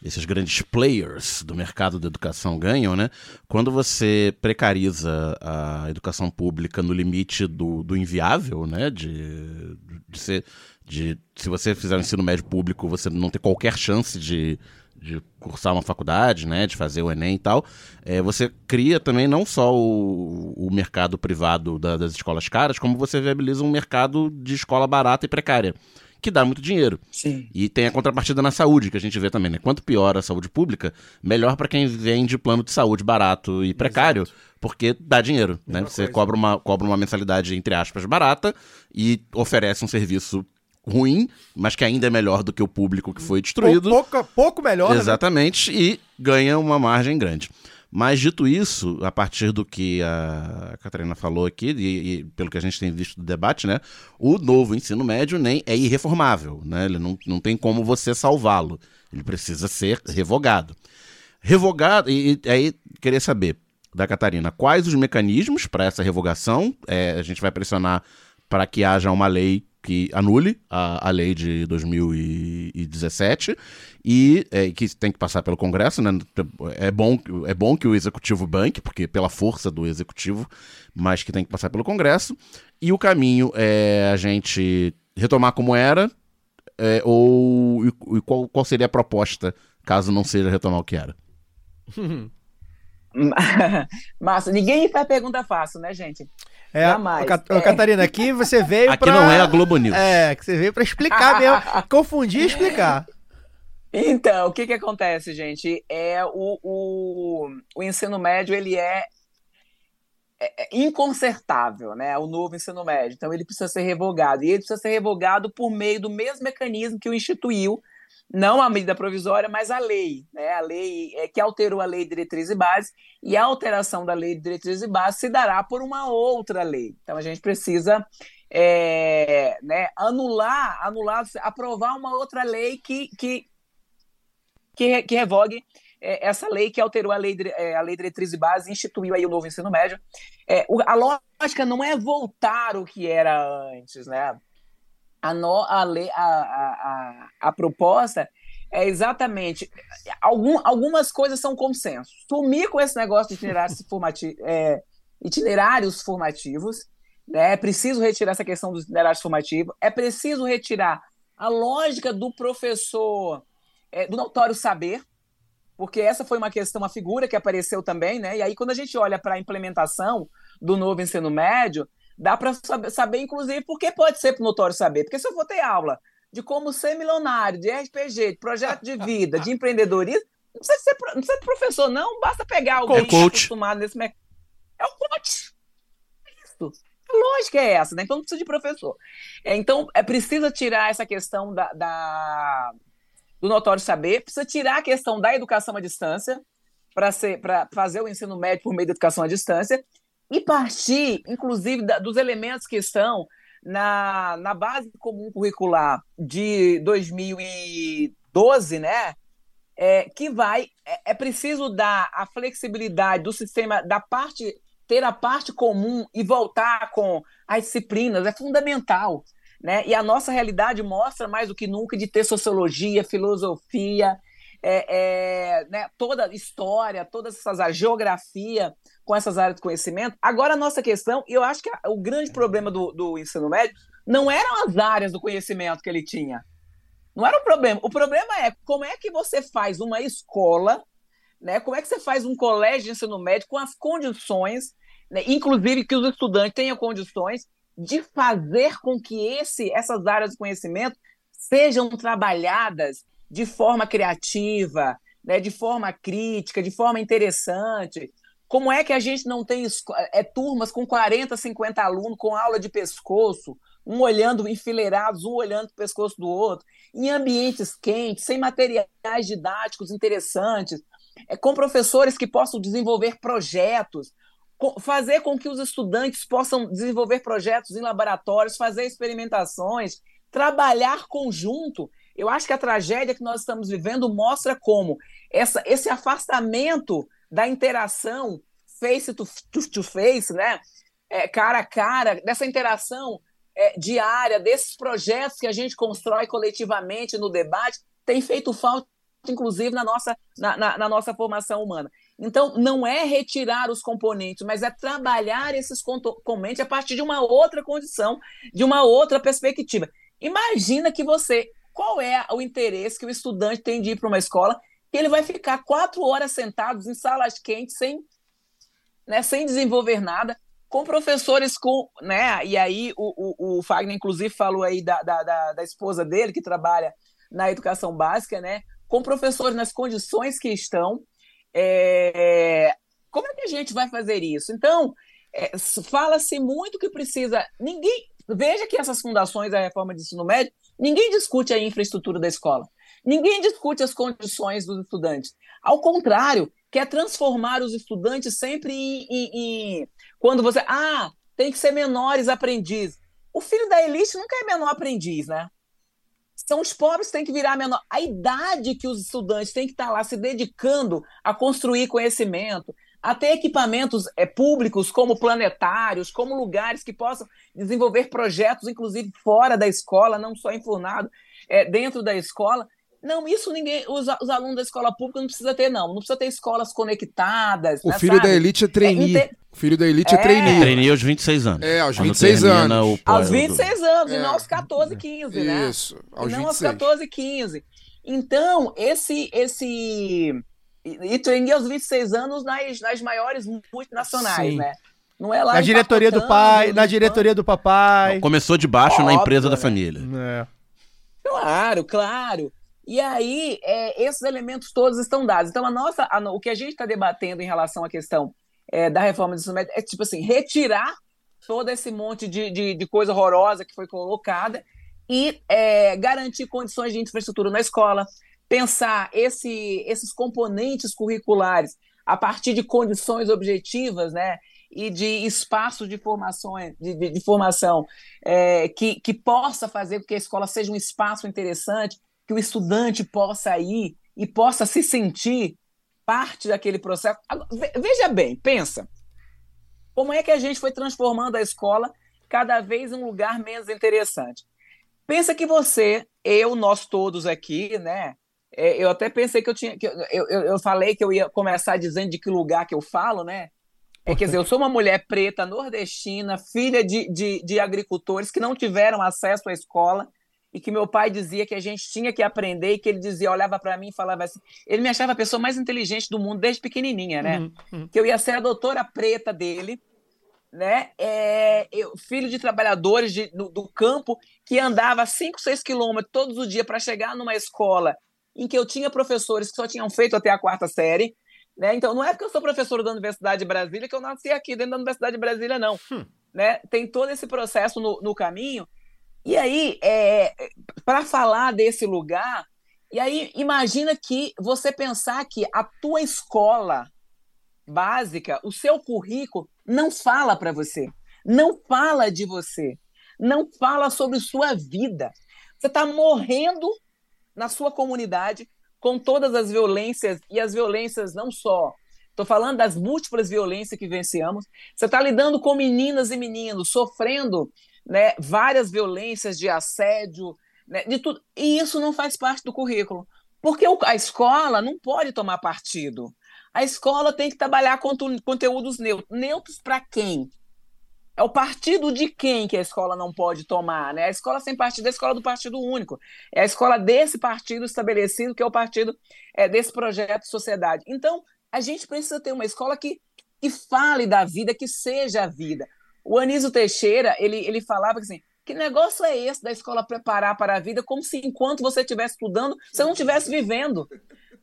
esses grandes players do mercado da educação ganham, né? Quando você precariza a educação pública no limite do, do inviável, né? De, de ser. De, se você fizer um ensino médio público, você não ter qualquer chance de, de cursar uma faculdade, né, de fazer o Enem e tal, é, você cria também não só o, o mercado privado da- das escolas caras, como você viabiliza um mercado de escola barata e precária, que dá muito dinheiro. Sim. E tem a contrapartida na saúde, que a gente vê também, né? Quanto pior a saúde pública, melhor para quem vende plano de saúde barato e precário, porque dá dinheiro, né? Mesma Você coisa. cobra uma, cobra uma mensalidade, entre aspas, barata e oferece um serviço ruim, mas que ainda é melhor do que o público que foi destruído. pou- pouco, pouco melhor, né? Exatamente, e ganha uma margem grande. Mas dito isso, a partir do que a Catarina falou aqui, e, e pelo que a gente tem visto do debate, né, o novo ensino médio nem é irreformável, né? Ele não, não tem como você salvá-lo. Ele precisa ser revogado. Revogado, e, e aí queria saber da Catarina quais os mecanismos para essa revogação. É, a gente vai pressionar para que haja uma lei que anule a, a lei de 2017 e é, que tem que passar pelo Congresso, né? É bom, é bom que o executivo banque, porque pela força do executivo, mas que tem que passar pelo Congresso. E o caminho é a gente retomar como era, é, ou e, e qual, qual seria a proposta caso não seja retomar o que era? Massa, ninguém faz pergunta fácil, né, gente? É, Jamais. ô, É. Catarina, aqui você veio Aqui pra... não é a Globo News. É, que você veio pra explicar mesmo. Confundir e explicar. Então, o que que acontece, gente? É o, o, o ensino médio, ele é, é- é inconsertável, né? O novo ensino médio. Então, ele precisa ser revogado. E ele precisa ser revogado por meio do mesmo mecanismo que o instituiu, não a medida provisória, mas a lei, né? A lei é, que alterou a lei de diretriz e base, e a alteração da lei de diretriz e base se dará por uma outra lei. Então, a gente precisa é, né, anular, anular, aprovar uma outra lei que, que, que, que revogue é, essa lei que alterou a lei, é, a lei de diretriz e base instituiu aí o novo ensino médio. É, o- a lógica não é voltar o que era antes, né? A, no- a, lei, a, a, a, proposta é exatamente. Algum, algumas coisas são consenso. Sumir com esse negócio de itinerários, formati é, itinerários formativos. Né? É preciso retirar essa questão dos itinerários formativos. É preciso retirar a lógica do professor, é, do notório saber, porque essa foi uma questão, uma figura que apareceu também, né? E aí, quando a gente olha para a implementação do novo ensino médio, dá para saber, saber, inclusive, por que pode ser notório saber. Porque se eu for ter aula de como ser milionário, de RPG, de projeto de vida, de empreendedorismo, não precisa ser, não precisa ser professor, não, basta pegar alguém coach. acostumado nesse mercado. É o coach. É isso. A lógica é essa, né? Então não precisa de professor. É, então, é preciso tirar essa questão da, da- do notório saber, precisa tirar a questão da educação à distância, para fazer o ensino médio por meio da educação à distância, e partir, inclusive, da- dos elementos que estão na, na base comum curricular de 2012, né? É, que vai. É, é preciso dar a flexibilidade do sistema, da parte, ter a parte comum e voltar com as disciplinas, é fundamental. Né? E a nossa realidade mostra mais do que nunca de ter sociologia, filosofia, é, é, né, toda história, todas essas a geografia com essas áreas de conhecimento. Agora a nossa questão, e eu acho que o grande problema do, do ensino médio não eram as áreas do conhecimento que ele tinha. Não era o problema. O problema é como é que você faz uma escola, né? Como é que você faz um colégio de ensino médio com as condições, né, inclusive que os estudantes tenham condições de fazer com que esse, essas áreas de conhecimento sejam trabalhadas de forma criativa, né, de forma crítica, de forma interessante. Como é que a gente não tem é, turmas com 40, 50 alunos, com aula de pescoço, um olhando enfileirados, um olhando o pescoço do outro, em ambientes quentes, sem materiais didáticos interessantes, é, com professores que possam desenvolver projetos, co- fazer com que os estudantes possam desenvolver projetos em laboratórios, fazer experimentações, trabalhar conjunto. Eu acho que a tragédia que nós estamos vivendo mostra como essa, esse afastamento da interação face to, to, to face, né? É, cara a cara, dessa interação é, diária, desses projetos que a gente constrói coletivamente no debate, tem feito falta, inclusive, na nossa, na, na- na nossa formação humana. Então, não é retirar os componentes, mas é trabalhar esses componentes a partir de uma outra condição, de uma outra perspectiva. Imagina que você. Qual é o interesse que o estudante tem de ir para uma escola que ele vai ficar quatro horas sentados em salas quentes sem, né, sem desenvolver nada, com professores com. Né, e aí o, o, o Fagner, inclusive, falou aí da, da, da, da esposa dele, que trabalha na educação básica, né? Com professores nas condições que estão. É, como é que a gente vai fazer isso? Então, é, fala-se muito que precisa. Ninguém. Veja que essas fundações da reforma de ensino médio, ninguém discute a infraestrutura da escola. Ninguém discute as condições dos estudantes. Ao contrário, quer transformar os estudantes sempre em, em- em- Quando você. Ah, tem que ser menores aprendizes. O filho da elite nunca é menor aprendiz, né? São os pobres que têm que virar menor. A idade que os estudantes têm que estar lá se dedicando a construir conhecimento, a ter equipamentos é, públicos como planetários, como lugares que possam desenvolver projetos, inclusive fora da escola, não só enfurnado é, dentro da escola. Não, isso ninguém, os, os alunos da escola pública não precisa ter, não. Não precisa ter escolas conectadas. O né, filho sabe? da elite é trainee. É, inte- O filho da elite é, É. trainee. Treinei aos 26 anos. É, aos Quando 26 termina anos. o Aos 26 anos, É. e não aos 14, 15, né? Isso, E aos não aos 26. 14, 15. Então, esse. esse e e trainee aos 26 anos nas, nas maiores multinacionais, Sim. né? Não é lá Na diretoria do pai, na limpando. diretoria do papai. Começou de baixo na Óbvio, empresa da né? família. É. Claro, claro. E aí, é, esses elementos todos estão dados. Então, a nossa, a o que a gente está debatendo em relação à questão é, da reforma do ensino médio é, tipo assim, retirar todo esse monte de, de, de coisa horrorosa que foi colocada e é, garantir condições de infraestrutura na escola, pensar esse, esses componentes curriculares a partir de condições objetivas, né? E de espaços de formação, de, de- de formação é, que, que possa fazer com que a escola seja um espaço interessante, que o estudante possa ir e possa se sentir parte daquele processo. Veja bem, pensa. Como é que a gente foi transformando a escola cada vez em um lugar menos interessante? Pensa que você, eu, nós todos aqui, né? é, eu até pensei que eu tinha. Que eu, eu, eu falei que eu ia começar dizendo de que lugar que eu falo, né? É, quer dizer, eu sou uma mulher preta, nordestina, filha de, de, de agricultores que não tiveram acesso à escola e que meu pai dizia que a gente tinha que aprender e que ele dizia, olhava para mim e falava assim, ele me achava a pessoa mais inteligente do mundo desde pequenininha, né? Uhum, uhum. Que eu ia ser a doutora preta dele né? É, eu, filho de trabalhadores de, do, do campo que andava 5, 6 quilômetros todos os dias para chegar numa escola em que eu tinha professores que só tinham feito até a quarta série. Né? Então, não é porque eu sou professora da Universidade de Brasília que eu nasci aqui dentro da Universidade de Brasília, não. Hum. Né? Tem todo esse processo no, no caminho. E aí, é, para falar desse lugar, e aí imagina que você pensar que a tua escola básica, o seu currículo não fala para você, não fala de você, não fala sobre sua vida. Você está morrendo na sua comunidade com todas as violências e as violências não só. Estou falando das múltiplas violências que venciamos. Você está lidando com meninas e meninos sofrendo né, várias violências de assédio, né, de tudo. E isso não faz parte do currículo. Porque a escola não pode tomar partido. A escola tem que trabalhar conteúdos neutros. Neutros para quem? É o partido de quem que a escola não pode tomar, né? A escola sem partido é a escola do partido único. É a escola desse partido estabelecido, que é o partido é, desse projeto de sociedade. Então, a gente precisa ter uma escola que, que fale da vida, que seja a vida. O Anísio Teixeira, ele, ele falava assim, que negócio é esse da escola preparar para a vida, como se enquanto você estivesse estudando, você não estivesse vivendo.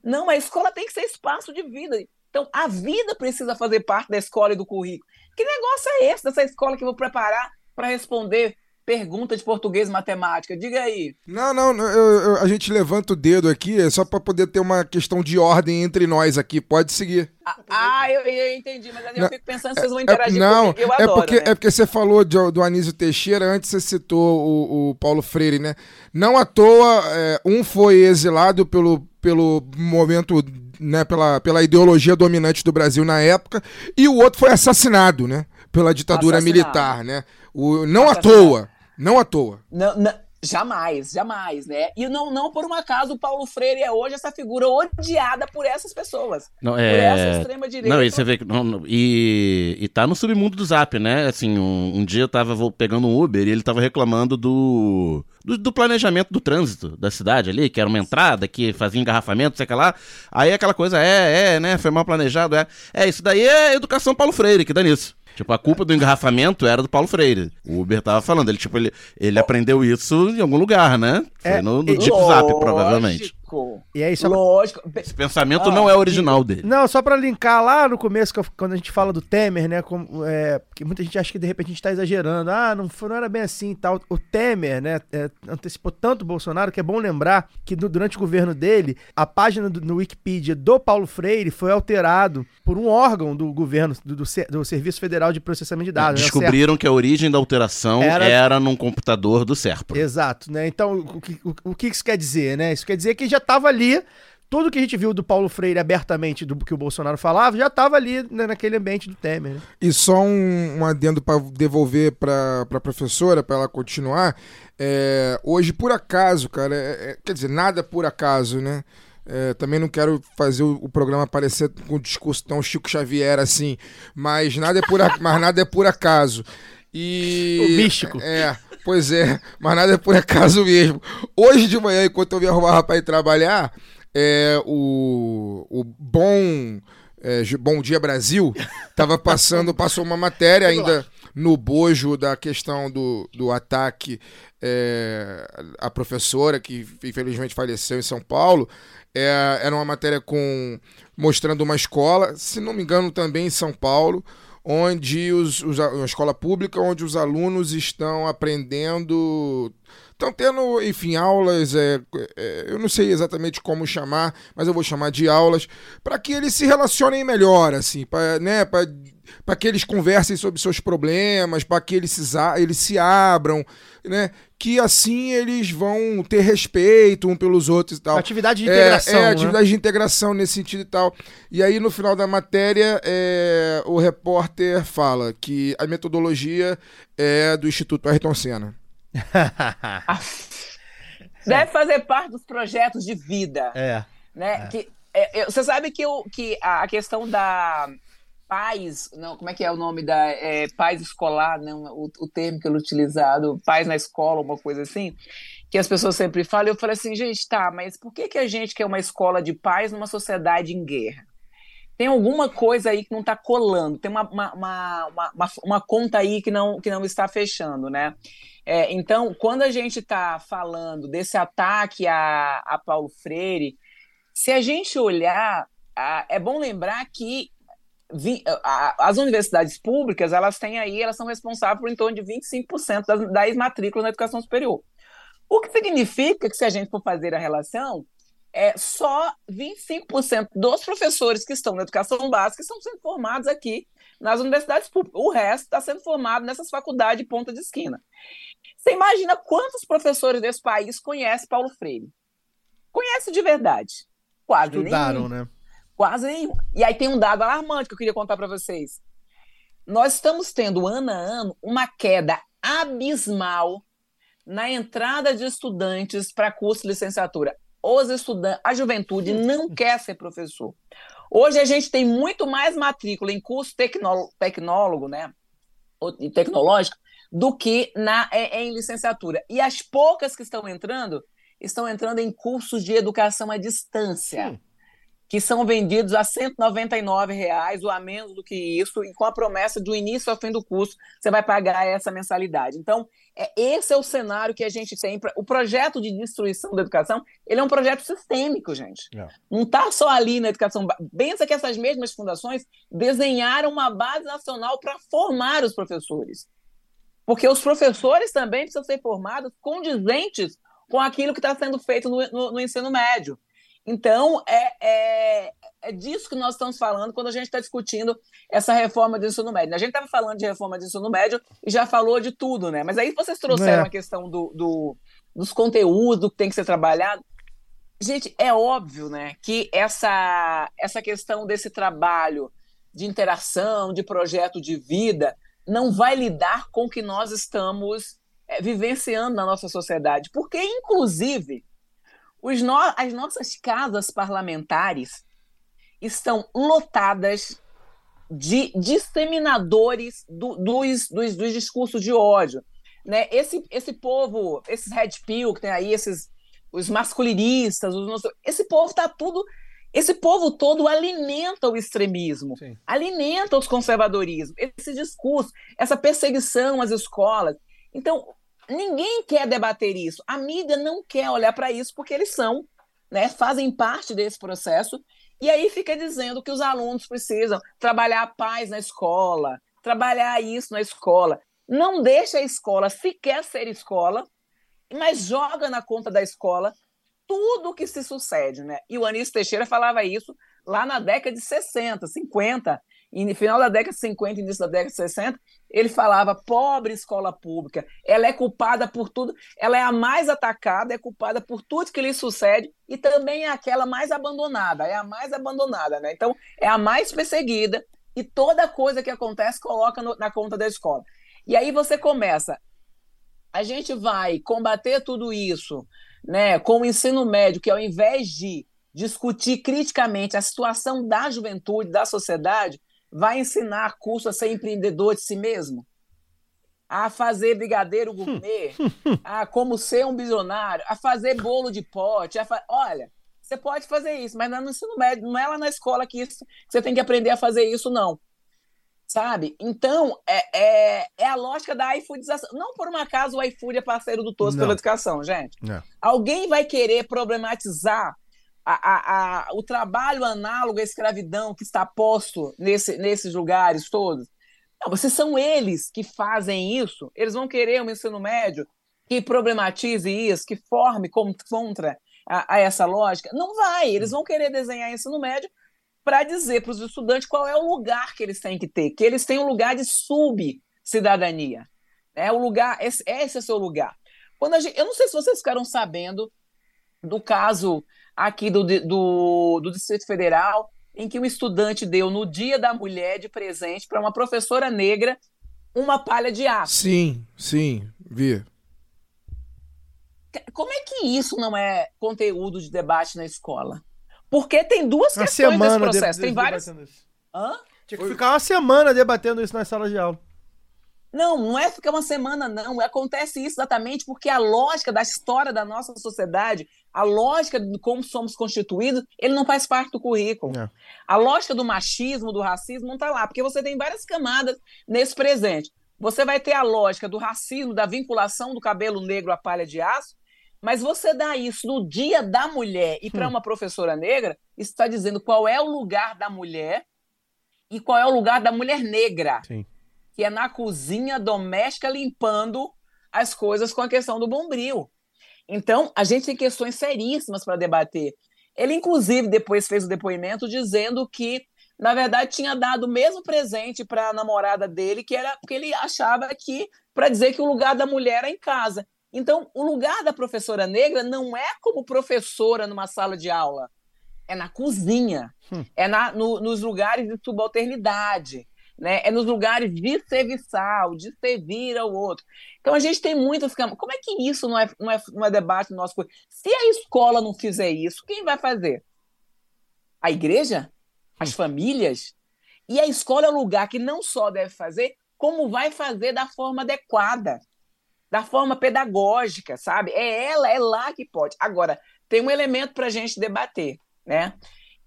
Não, a escola tem que ser espaço de vida. Então, a vida precisa fazer parte da escola e do currículo. Que negócio é esse dessa escola que eu vou preparar para responder pergunta de português e matemática? Diga aí. Não, não, eu- eu- a gente levanta o dedo aqui é só para poder ter uma questão de ordem entre nós aqui. Pode seguir. Ah, Ah, eu, eu entendi, mas eu Não, fico pensando se vocês vão É- interagir não, comigo. Eu é adoro, porque, né? é porque você falou de- do Anísio Teixeira, antes você citou o, o Paulo Freire, né? Não à toa, é, um foi exilado pelo, pelo momento, né, pela, pela ideologia dominante do Brasil na época, e o outro foi assassinado, né? Pela ditadura militar, né? O, não à Assassinado. toa, não à toa. Não, não, jamais, jamais, né? E não, não por um acaso o Paulo Freire é hoje essa figura odiada por essas pessoas. Não, Por essa é... extrema-direita. Não, e você vê que. não, e, e tá no submundo do zap, né? Assim, um, um dia eu tava pegando um Uber e ele tava reclamando do, do. do planejamento do trânsito da cidade ali, que era uma entrada que fazia engarrafamento, sei que lá. Aí aquela coisa, é, é, né? Foi mal planejado, é. É, isso daí é educação Paulo Freire, que dá nisso. Tipo, a culpa do engarrafamento era do Paulo Freire. O Uber tava falando, ele, tipo, ele, ele aprendeu isso em algum lugar, né? Foi É, no, no Deep Zap, provavelmente. Lógico, E aí, só Lógico. Esse pensamento Ah, não é original dele. Não, só pra linkar lá no começo, quando a gente fala do Temer, né? Como, é, porque muita gente acha que de repente a gente tá exagerando. Ah, não, foi- não era bem assim e tal. O Temer, né? é, antecipou tanto o Bolsonaro que é bom lembrar que no- durante o governo dele, a página do, no Wikipedia do Paulo Freire foi alterado por um órgão do governo, do, do, do Serviço Federal de Processamento de Dados. né, Descobriram que a origem da alteração Era- era, num computador do Serpa. Exato, né? Então, o que, o, o que isso quer dizer, né? Isso quer dizer que já estava ali, tudo que a gente viu do Paulo Freire abertamente, do que o Bolsonaro falava, já estava ali né, naquele ambiente do Temer, né? E só um, um adendo para devolver para a professora, para ela continuar. É, hoje, por acaso, cara, é- é- quer dizer, nada por acaso, né? É, também não quero fazer o, o programa parecer com um discurso tão Chico Xavier assim, mas nada é por, a- mas nada é por acaso. E, O místico. É, pois é, mas nada é por acaso mesmo. Hoje de manhã, enquanto eu me arrumava para ir trabalhar, é, o, o bom é, Bom Dia Brasil tava passando, passou uma matéria ainda no bojo da questão do, do ataque é, à professora que infelizmente faleceu em São Paulo. É, era uma matéria com mostrando uma escola, se não me engano também em São Paulo, onde os, os escola pública onde os alunos estão aprendendo estão tendo enfim aulas é, é, eu não sei exatamente como chamar mas eu vou chamar de aulas para que eles se relacionem melhor assim para né para que eles conversem sobre seus problemas para que eles se, eles se abram né que assim eles vão ter respeito um pelos outros e tal Atividade de é, integração. É, né? atividade de integração nesse sentido e tal. E aí, no final da matéria, é, o repórter fala que a metodologia é do Instituto Ayrton Senna. Deve fazer parte dos projetos de vida. É. né? Que, é, eu- você sabe que, o, que a a questão da paz, não, como é que é o nome da é, paz escolar, não, o, o termo que ele utilizado, paz na escola, uma coisa assim, que as pessoas sempre falam. Eu falei assim, gente, tá, mas por que, que a gente quer uma escola de paz numa sociedade em guerra? tem alguma coisa aí que não está colando, tem uma, uma, uma, uma, uma conta aí que não, que não está fechando, né? É, então, quando a gente está falando desse ataque a, a Paulo Freire, se a gente olhar, a, é bom lembrar que vi, a, as universidades públicas, elas têm aí, elas são responsáveis por em torno de 25% das, das matrículas na educação superior. O que significa que, se a gente for fazer a relação, é só 25% dos professores que estão na educação básica estão sendo formados aqui nas universidades públicas. O resto está sendo formado nessas faculdades de ponta de esquina. Você imagina quantos professores desse país conhecem Paulo Freire? Conhece de verdade? Quase Estudaram, nenhum. né? Quase nenhum. E aí tem um dado alarmante que eu queria contar para vocês. Nós estamos tendo, ano a ano, uma queda abismal na entrada de estudantes para curso de licenciatura. Os estudantes, a juventude não quer ser professor. Hoje a gente tem muito mais matrícula em curso tecnó tecnólogo, né? e Tecnológico, do que na, é- é em licenciatura. E as poucas que estão entrando, estão entrando em cursos de educação à distância, que são vendidos a 199 reais ou a menos do que isso, e com a promessa do início ao fim do curso, você vai pagar essa mensalidade. Então, é, esse é o cenário que a gente tem. pra- O projeto de destruição da educação, ele é um projeto sistêmico, gente. É. Não está só ali na educação. Pensa que essas mesmas fundações desenharam uma base nacional para formar os professores. Porque os professores também precisam ser formados condizentes com aquilo que está sendo feito no, no- no ensino médio. Então, é, é, é disso que nós estamos falando quando a gente está discutindo essa reforma do ensino médio. A gente estava falando de reforma do ensino médio e já falou de tudo, né? Mas aí vocês trouxeram É. a questão do, do- dos conteúdos, do que tem que ser trabalhado. Gente, é óbvio, né, que essa, essa questão desse trabalho de interação, de projeto de vida, não vai lidar com o que nós estamos é, vivenciando na nossa sociedade. Porque, inclusive, no- as nossas casas parlamentares estão lotadas de disseminadores do- dos, dos, dos discursos de ódio. Né? Esse, esse povo, esses red pill que tem aí, esses os masculinistas, os, sei- esse povo está tudo. Esse povo todo alimenta o extremismo, Sim. alimenta os conservadorismos, esse discurso, essa perseguição às escolas. Então, ninguém quer debater isso. A mídia não quer olhar para isso porque eles são, né, fazem parte desse processo. E aí fica dizendo que os alunos precisam trabalhar a paz na escola, trabalhar isso na escola. Não deixa a escola sequer ser escola, mas joga na conta da escola tudo o que se sucede, né? E o Anísio Teixeira falava isso lá na década de 60, 50, e no final da década de 50, início da década de 60, ele falava: pobre escola pública, ela é culpada por tudo, ela é a mais atacada, é culpada por tudo que lhe sucede e também é aquela mais abandonada, é a mais abandonada, né? Então, é a mais perseguida e toda coisa que acontece coloca no- na conta da escola. E aí você começa, a gente vai combater tudo isso, né, com o ensino médio, que ao invés de discutir criticamente a situação da juventude, da sociedade, vai ensinar curso a ser empreendedor de si mesmo, a fazer brigadeiro gourmet, a como ser um bilionário, a fazer bolo de pote, fa... olha, você pode fazer isso, mas não é no ensino médio, não é lá na escola que, isso, que você tem que aprender a fazer isso, não sabe? Então, é, é, é a lógica da iFoodização. Não por um acaso o iFood é parceiro do Tosso Não. pela Educação, gente. É. Alguém vai querer problematizar a, a, o trabalho análogo à escravidão que está posto nesse, nesses lugares todos? Não, vocês são eles que fazem isso. Eles vão querer um ensino médio que problematize isso, que forme contra a, a essa lógica. Não vai. Eles vão querer desenhar ensino médio para dizer para os estudantes qual é o lugar que eles têm que ter, que eles têm um lugar de subcidadania. É o lugar, esse, esse é o seu lugar. Quando gente, eu não sei se vocês ficaram sabendo do caso aqui do, do, do Distrito Federal, em que um estudante deu no Dia da Mulher de presente para uma professora negra uma palha de aço. Sim, sim, vi. Como é que isso não é conteúdo de debate na escola? Porque tem duas Uma questões semana processo. Tem várias. Hã? Tinha que ficar uma semana debatendo isso nas salas de aula. Não, não é ficar uma semana, não. Acontece isso exatamente porque a lógica da história da nossa sociedade, a lógica de como somos constituídos, ele não faz parte do currículo. É. A lógica do machismo, do racismo, não está lá, porque você tem várias camadas nesse presente. Você vai ter a lógica do racismo, da vinculação do cabelo negro à palha de aço, mas você dá isso no dia da mulher e para Hum. uma professora negra, está dizendo qual é o lugar da mulher e qual é o lugar da mulher negra Sim. Que é na cozinha doméstica limpando as coisas com a questão do bombril. Então, a gente tem questões seríssimas para debater. Ele, inclusive, depois fez o depoimento dizendo que, na verdade, tinha dado o mesmo presente para a namorada dele, que era porque ele achava que, para dizer que o lugar da mulher era em casa. Então, o lugar da professora negra não é como professora numa sala de aula, é na cozinha, Hum. é na, no- nos lugares de subalternidade né? É nos lugares de serviçal, de servir ao outro. Então a gente tem muitas. Como é que isso não é, não é, não é debate no nosso? Se a escola não fizer isso, quem vai fazer? A igreja? As famílias? E a escola é o lugar que não só deve fazer, como vai fazer da forma adequada, da forma pedagógica, sabe? É ela, é lá que pode. Agora, tem um elemento para a gente debater, né?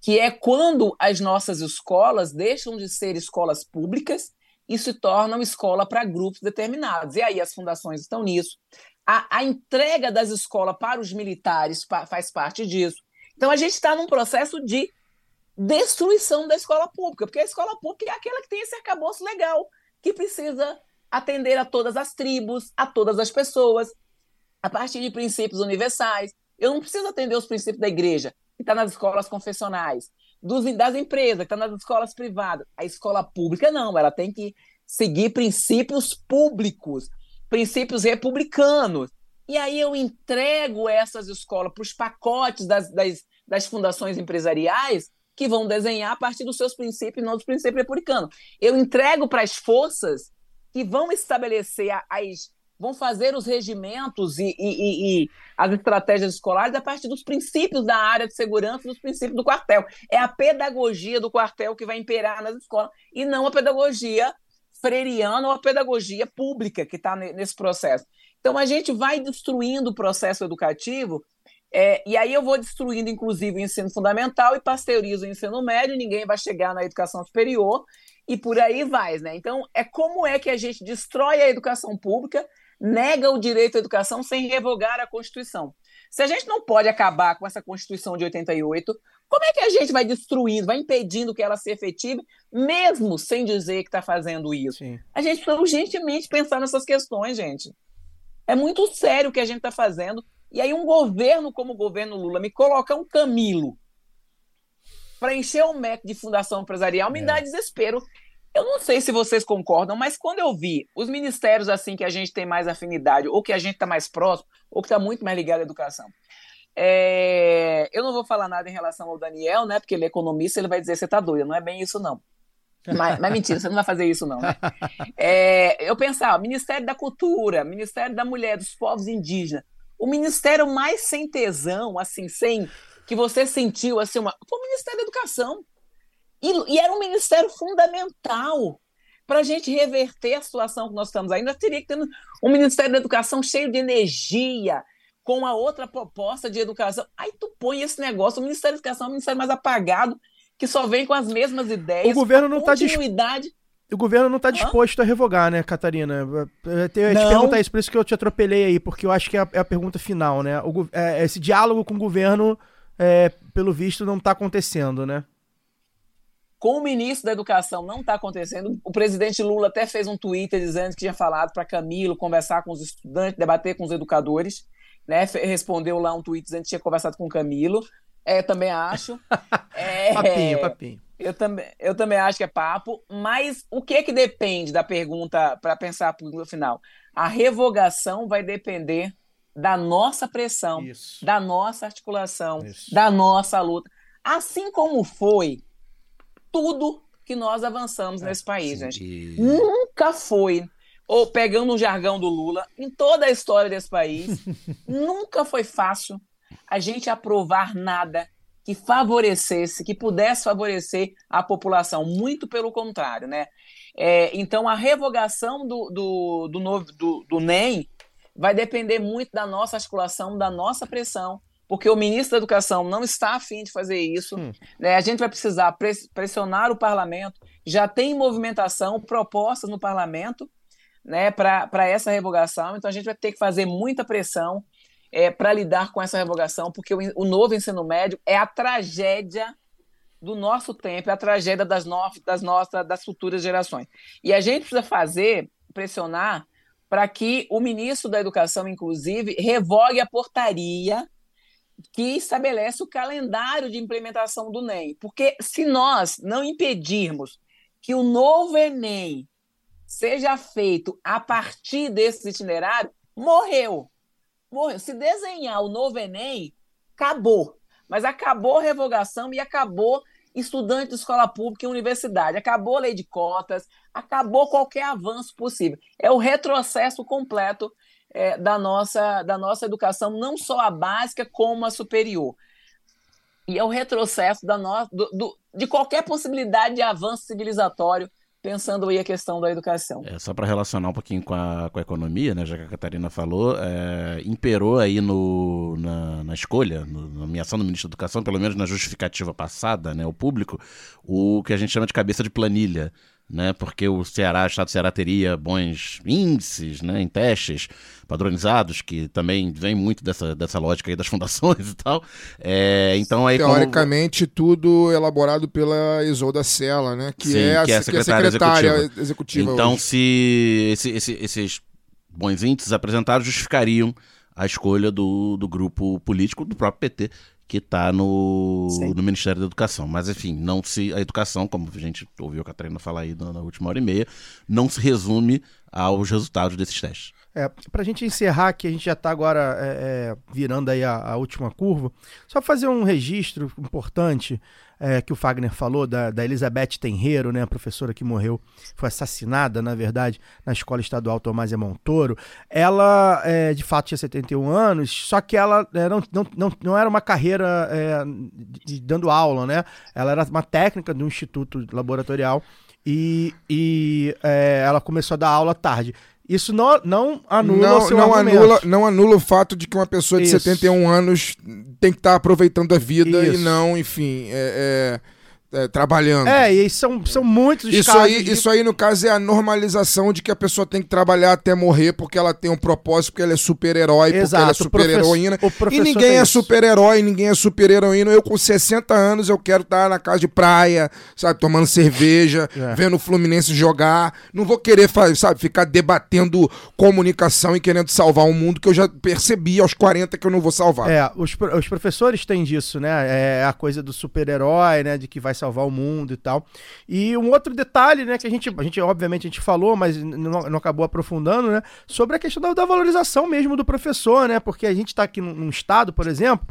Que é quando as nossas escolas deixam de ser escolas públicas e se tornam escola para grupos determinados. E aí as fundações estão nisso. A, a entrega das escolas para os militares pa, faz parte disso. Então a gente está num processo de destruição da escola pública, porque a escola pública é aquela que tem esse arcabouço legal, que precisa atender a todas as tribos, a todas as pessoas, a partir de princípios universais. Eu não preciso atender os princípios da igreja, que está nas escolas confessionais, dos, das empresas, que está nas escolas privadas. A escola pública não, ela tem que seguir princípios públicos, princípios republicanos. E aí eu entrego essas escolas para os pacotes das, das, das fundações empresariais que vão desenhar a partir dos seus princípios, não dos princípios republicanos. Eu entrego para as forças que vão estabelecer as vão fazer os regimentos e, e, e, as estratégias escolares a partir dos princípios da área de segurança, dos princípios do quartel. É a pedagogia do quartel que vai imperar nas escolas e não a pedagogia freiriana ou a pedagogia pública que está nesse processo. Então a gente vai destruindo o processo educativo é, e aí eu vou destruindo, inclusive, o ensino fundamental e pasteurizo o ensino médio, ninguém vai chegar na educação superior e por aí vai, né? Então, é como é que a gente destrói a educação pública, nega o direito à educação sem revogar a Constituição. Se a gente não pode acabar com essa Constituição de 88, como é que a gente vai destruindo, vai impedindo que ela se efetive, mesmo sem dizer que está fazendo isso? Sim. A gente precisa urgentemente pensar nessas questões, gente. É muito sério o que a gente está fazendo. E aí um governo como o governo Lula me coloca um Camilo para encher o MEC de fundação empresarial me É. dá desespero. Eu não sei se vocês concordam, mas quando eu vi os ministérios assim que a gente tem mais afinidade, ou que a gente está mais próximo, ou que está muito mais ligado à educação. é, Eu não vou falar nada em relação ao Daniel, né? Porque ele é economista, ele vai dizer você está doido. Não é bem isso, não. Mas, mas mentira, você não vai fazer isso, não. Né? É, eu pensava, Ministério da Cultura, Ministério da Mulher, dos Povos Indígenas, o ministério mais sem tesão, assim, sem que você sentiu assim, uma, foi o Ministério da Educação. E, e era um ministério fundamental para a gente reverter a situação que nós estamos ainda. Teria que ter um Ministério da Educação cheio de energia, com a outra proposta de educação. Aí tu põe esse negócio, o Ministério da Educação é um ministério mais apagado, que só vem com as mesmas ideias. O governo não está continuidade. O governo não está disposto a revogar, né, Catarina? Eu ia te Não. perguntar isso, por isso que eu te atropelei aí, porque eu acho que é a, é a pergunta final, né? O é, esse diálogo com o governo, é, pelo visto, não está acontecendo, né? Com o ministro da Educação não está acontecendo. O presidente Lula até fez um Twitter dizendo que tinha falado para Camilo conversar com os estudantes, debater com os educadores. Né? Respondeu lá um tweet dizendo que tinha conversado com Camilo. É, também acho. É, Papinho, papinho. Eu também, eu também acho que é papo, mas o que que depende da pergunta para pensar no final? A revogação vai depender da nossa pressão, Isso. da nossa articulação, Isso. da nossa luta. Assim como foi tudo que nós avançamos nesse país, gente. E- Nunca foi, ou pegando o jargão do Lula, em toda a história desse país, nunca foi fácil a gente aprovar nada que favorecesse, que pudesse favorecer a população, muito pelo contrário, né? É, então, a revogação do, do, do, novo, do, do NEM vai depender muito da nossa articulação, da nossa pressão, porque o ministro da Educação não está afim de fazer isso. Hum. Né? A gente vai precisar pressionar o parlamento. Já tem movimentação, propostas no parlamento né, para essa revogação, então a gente vai ter que fazer muita pressão é, para lidar com essa revogação, porque o, o, novo ensino médio é a tragédia do nosso tempo, é a tragédia das, no, das nossas, das futuras gerações. E a gente precisa fazer, pressionar, para que o ministro da Educação, inclusive, revogue a portaria que estabelece o calendário de implementação do NEM. Porque se nós não impedirmos que o novo Enem seja feito a partir desse itinerário, morreu morreu. Se desenhar o novo Enem, acabou. Mas acabou a revogação e acabou estudante de escola pública e universidade. Acabou a lei de cotas, acabou qualquer avanço possível. É o retrocesso completo é, da, nossa, da nossa educação, não só a básica, como a superior. E é o retrocesso da no, do, do, de qualquer possibilidade de avanço civilizatório pensando aí a questão da educação. É, só para relacionar um pouquinho com a, com a economia, né, já que a Catarina falou, é, imperou aí no, na, na escolha, no, na nomeação do ministro da Educação, pelo menos na justificativa passada, né, o público, o que a gente chama de cabeça de planilha né? Porque o Ceará, o estado do Ceará teria bons índices, né, em testes padronizados, que também vem muito dessa, dessa lógica aí das fundações e tal. É, então aí teoricamente como... tudo elaborado pela Isolda Sela, né, que, Sim, é, a, que é a secretária, é a secretária executiva. executiva. então hoje. se esse, esse, esses bons índices apresentados justificariam a escolha do, do grupo político do próprio PT que está no, no Ministério da Educação. Mas, enfim, não se a educação, como a gente ouviu a Catarina falar aí na, na última hora e meia, não se resume aos resultados desses testes. É, para a gente encerrar, que a gente já está agora é, é, virando aí a, a, última curva, só fazer um registro importante é, que o Fagner falou da, da Elizabeth Tenreiro, né, a professora que morreu, foi assassinada, na verdade, na Escola Estadual Tomásia Montoro. Ela, é, de fato, tinha 71 anos, só que ela é, não, não, não, não era uma carreira de, de, dando aula, né? Ela era uma técnica do instituto laboratorial e, e é, ela começou a dar aula tarde. Isso não, não anula não, o seu não argumento. anula Não anula o fato de que uma pessoa de Isso. 71 anos tem que estar tá aproveitando a vida Isso. e não, enfim, é, é é, trabalhando. É, e são, são muitos isso. Aí, de... Isso aí, no caso, é a normalização de que a pessoa tem que trabalhar até morrer porque ela tem um propósito, porque ela é super-herói, porque ela é super-heroína. E ninguém é super-herói, ninguém é super-heroína. Eu, com 60 anos, eu quero estar na casa de praia, sabe, tomando cerveja, é. vendo o Fluminense jogar. Não vou querer, sabe, ficar debatendo comunicação e querendo salvar um mundo que eu já percebi aos 40 que eu não vou salvar. É, os, os professores têm disso, né? É a coisa do super-herói, né? De que vai salvar o mundo e tal. E um outro detalhe, né, que a gente, a gente obviamente a gente falou, mas não, não acabou aprofundando, né, sobre a questão da, da valorização mesmo do professor, né, porque a gente está aqui num, num estado, por exemplo,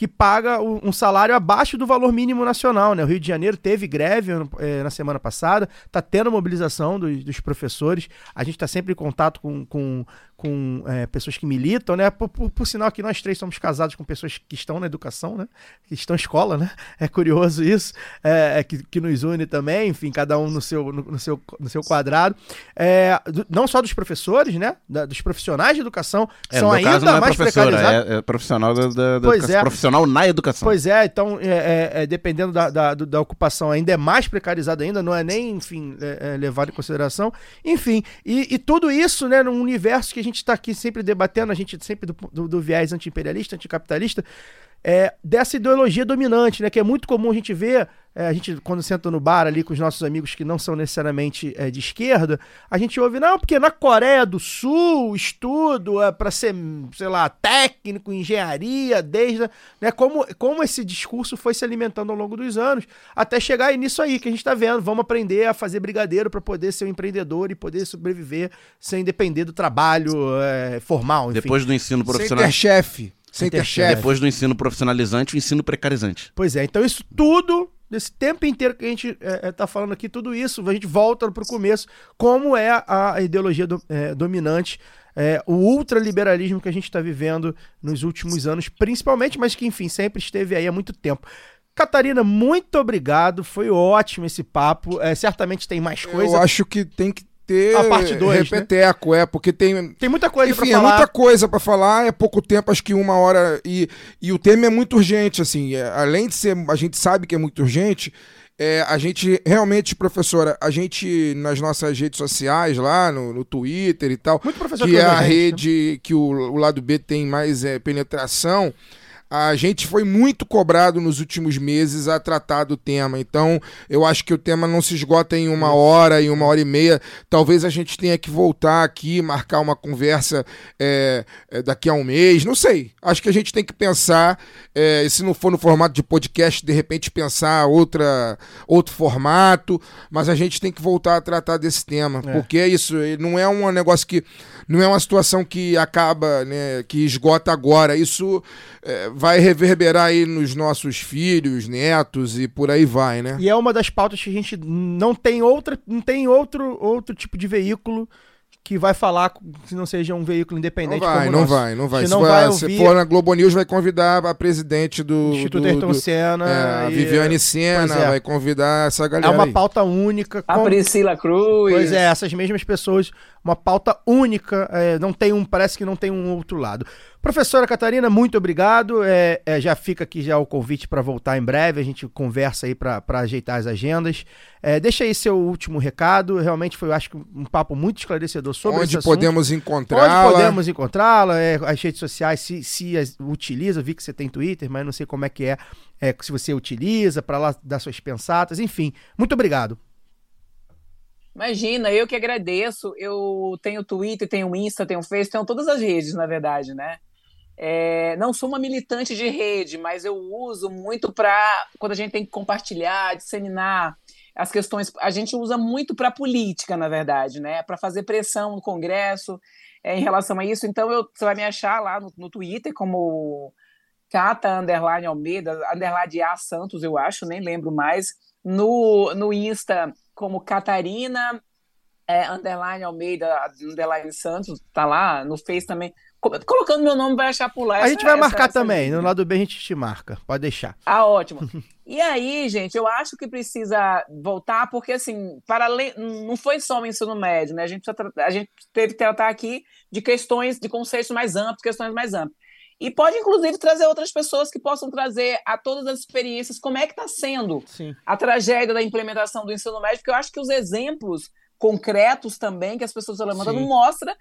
que paga um salário abaixo do valor mínimo nacional. Né? O Rio de Janeiro teve greve é, na semana passada, está tendo mobilização dos, dos, professores. A gente está sempre em contato com, com, com é, pessoas que militam, né? Por, por, por, sinal que nós três somos casados com pessoas que estão na educação, né? Que estão em escola, né? É curioso isso, é, é que, que nos une também, enfim, cada um no seu, no, no seu, no seu quadrado. É, do, não só dos professores, né? Da, dos profissionais de educação, que é, são ainda caso, é mais precarizados. É, profissional da, da, da é. profissional na educação. Pois é, então, é, dependendo da, da, da, ocupação, ainda é mais precarizado ainda, não é nem, enfim, levado em consideração. Enfim, e, e tudo isso, né, num universo que a gente está aqui aqui sempre debatendo, a gente sempre do, do, do viés anti-imperialista, anticapitalista, é, dessa ideologia dominante, né? Que é muito comum a gente ver, é, a gente quando senta no bar ali com os nossos amigos que não são necessariamente é, de esquerda, a gente ouve, não, porque na Coreia do Sul, estudo é para ser, sei lá, técnico, engenharia, desde, né? Como, como esse discurso foi se alimentando ao longo dos anos, até chegar nisso aí que a gente está vendo, vamos aprender a fazer brigadeiro para poder ser um empreendedor e poder sobreviver sem depender do trabalho é, formal. Enfim. Depois do ensino profissional. Sem ter chefe. Sem ter chefe. Depois do ensino profissionalizante, o ensino precarizante. Pois é, então isso tudo, nesse tempo inteiro que a gente é, é, tá falando aqui, tudo isso, a gente volta pro começo, como é a, a ideologia do, é, dominante, é, o ultraliberalismo que a gente está vivendo nos últimos anos, principalmente, mas que, enfim, sempre esteve aí há muito tempo. Catarina, muito obrigado. Foi ótimo esse papo. É, certamente tem mais coisa. Eu acho que tem que ter A parte dois, né? repeteco, é, porque tem Tem muita coisa Enfim, pra falar. é muita coisa pra falar, é pouco tempo, acho que uma hora. E, e o tema é muito urgente, assim. é, além de ser. A gente sabe que é muito urgente. é, a gente realmente, professora, a gente nas nossas redes sociais, lá no, no Twitter e tal, que é a gente, né? rede que o, o lado B tem mais é, penetração, a gente foi muito cobrado nos últimos meses a tratar do tema. Então, eu acho que o tema não se esgota em uma hora, em uma hora e meia. Talvez a gente tenha que voltar aqui, marcar uma conversa é, é, daqui a um mês. Não sei. Acho que a gente tem que pensar, é, se não for no formato de podcast, de repente pensar outra, outro formato. Mas a gente tem que voltar a tratar desse tema. É. Porque é isso. Não é um negócio que. Não é uma situação que acaba, né, que esgota agora. Isso é, vai reverberar aí nos nossos filhos, netos e por aí vai, né? E é uma das pautas que a gente não tem outra, não tem outro, outro tipo de veículo que vai falar se não seja um veículo Não independente vai, como o não nosso. vai, não vai. Se Se, não for- vai se ouvir- for na Globo News, vai convidar a presidente do. Instituto do, Ayrton do- Senna. é, a e- Viviane Senna, é. vai convidar essa É galera. uma aí. pauta única. A com- Priscila Cruz. Pois é, essas mesmas pessoas, uma pauta única, é, não tem um, parece que não tem um outro lado. Professora Catarina, muito obrigado. É, é, já fica aqui já o convite para voltar em breve, a gente conversa aí para ajeitar as agendas. É, deixa aí seu último recado. Realmente foi, eu acho que um papo muito esclarecedor sobre Onde podemos Onde encontrá-la. podemos encontrá-la, é, as redes sociais, se, se as utiliza, eu vi que você tem Twitter, mas não sei como é que é, é, se você utiliza para lá dar suas pensatas, enfim. Muito obrigado. Imagina, eu que agradeço. Eu tenho Twitter, tenho Insta, tenho Face, tenho todas as redes, na verdade, né? É, não sou uma militante de rede, mas eu uso muito para quando a gente tem que compartilhar, disseminar as questões. A gente usa muito para política, na verdade, né? Para fazer pressão no Congresso é, em relação a isso. Então, eu, você vai me achar lá no, no Twitter como Cata Underline Almeida, Underline A Santos, eu acho, nem lembro mais. No, no Insta, como Catarina é, Underline Almeida, Underline Santos, tá lá. No Face também. Co- Colocando meu nome, vai achar por lá. A Essa- gente vai essa- marcar essa também, dica. no lado B a gente te marca, pode deixar. Ah, ótimo. E aí, gente, eu acho que precisa voltar, porque assim, para além, não foi só o ensino médio, né? A gente, precisa tra- a gente teve que tratar aqui de questões, de conceitos mais amplos, questões mais amplas. E pode, inclusive, trazer outras pessoas que possam trazer a todas as experiências como é que está sendo Sim. a tragédia da implementação do ensino médio, porque eu acho que os exemplos concretos também que as pessoas estão levantando Sim. mostra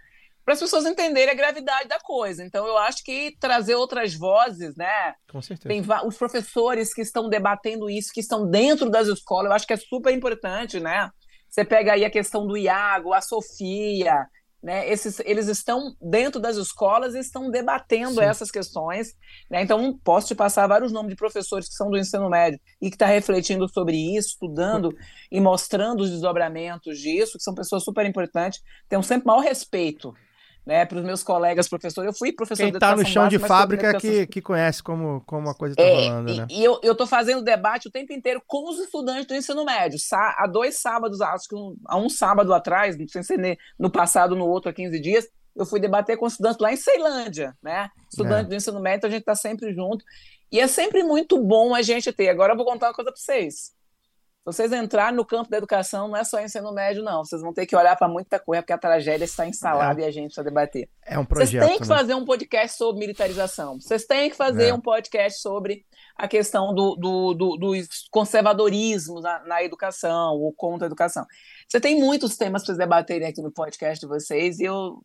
para as pessoas entenderem a gravidade da coisa. Então, eu acho que trazer outras vozes, né? Com certeza. Tem os professores que estão debatendo isso, que estão dentro das escolas, eu acho que é super importante, né? Você pega aí a questão do Iago, a Sofia, né? Esses, eles estão dentro das escolas e estão debatendo Sim. essas questões, né? Então, posso te passar vários nomes de professores que são do ensino médio e que estão refletindo sobre isso, estudando e mostrando os desdobramentos disso, que são pessoas super importantes. Tenho sempre maior respeito. Né, para os meus colegas professores, eu fui professor Quem de tá no chão de básica, fui fábrica educação que, que conhece como, como a coisa tá é, rolando, e, né? e eu, eu tô fazendo debate o tempo inteiro com os estudantes do ensino médio. Sá- há dois sábados, acho que um, há um sábado atrás, não sei se ne- no passado, no outro, há 15 dias, eu fui debater com estudantes lá em Ceilândia, né? Estudante É. do ensino médio, a gente tá sempre junto. E é sempre muito bom a gente ter. Agora eu vou contar uma coisa para vocês. Se vocês entrarem no campo da educação, não é só ensino médio, não. Vocês vão ter que olhar para muita coisa, porque a tragédia está instalada e a gente precisa debater. É um Vocês projeto. têm que né? fazer um podcast sobre militarização. Vocês têm que fazer É. um podcast sobre a questão do, do, do, do conservadorismo na, na educação ou contra a educação. Você tem muitos temas para vocês debaterem aqui no podcast de vocês e eu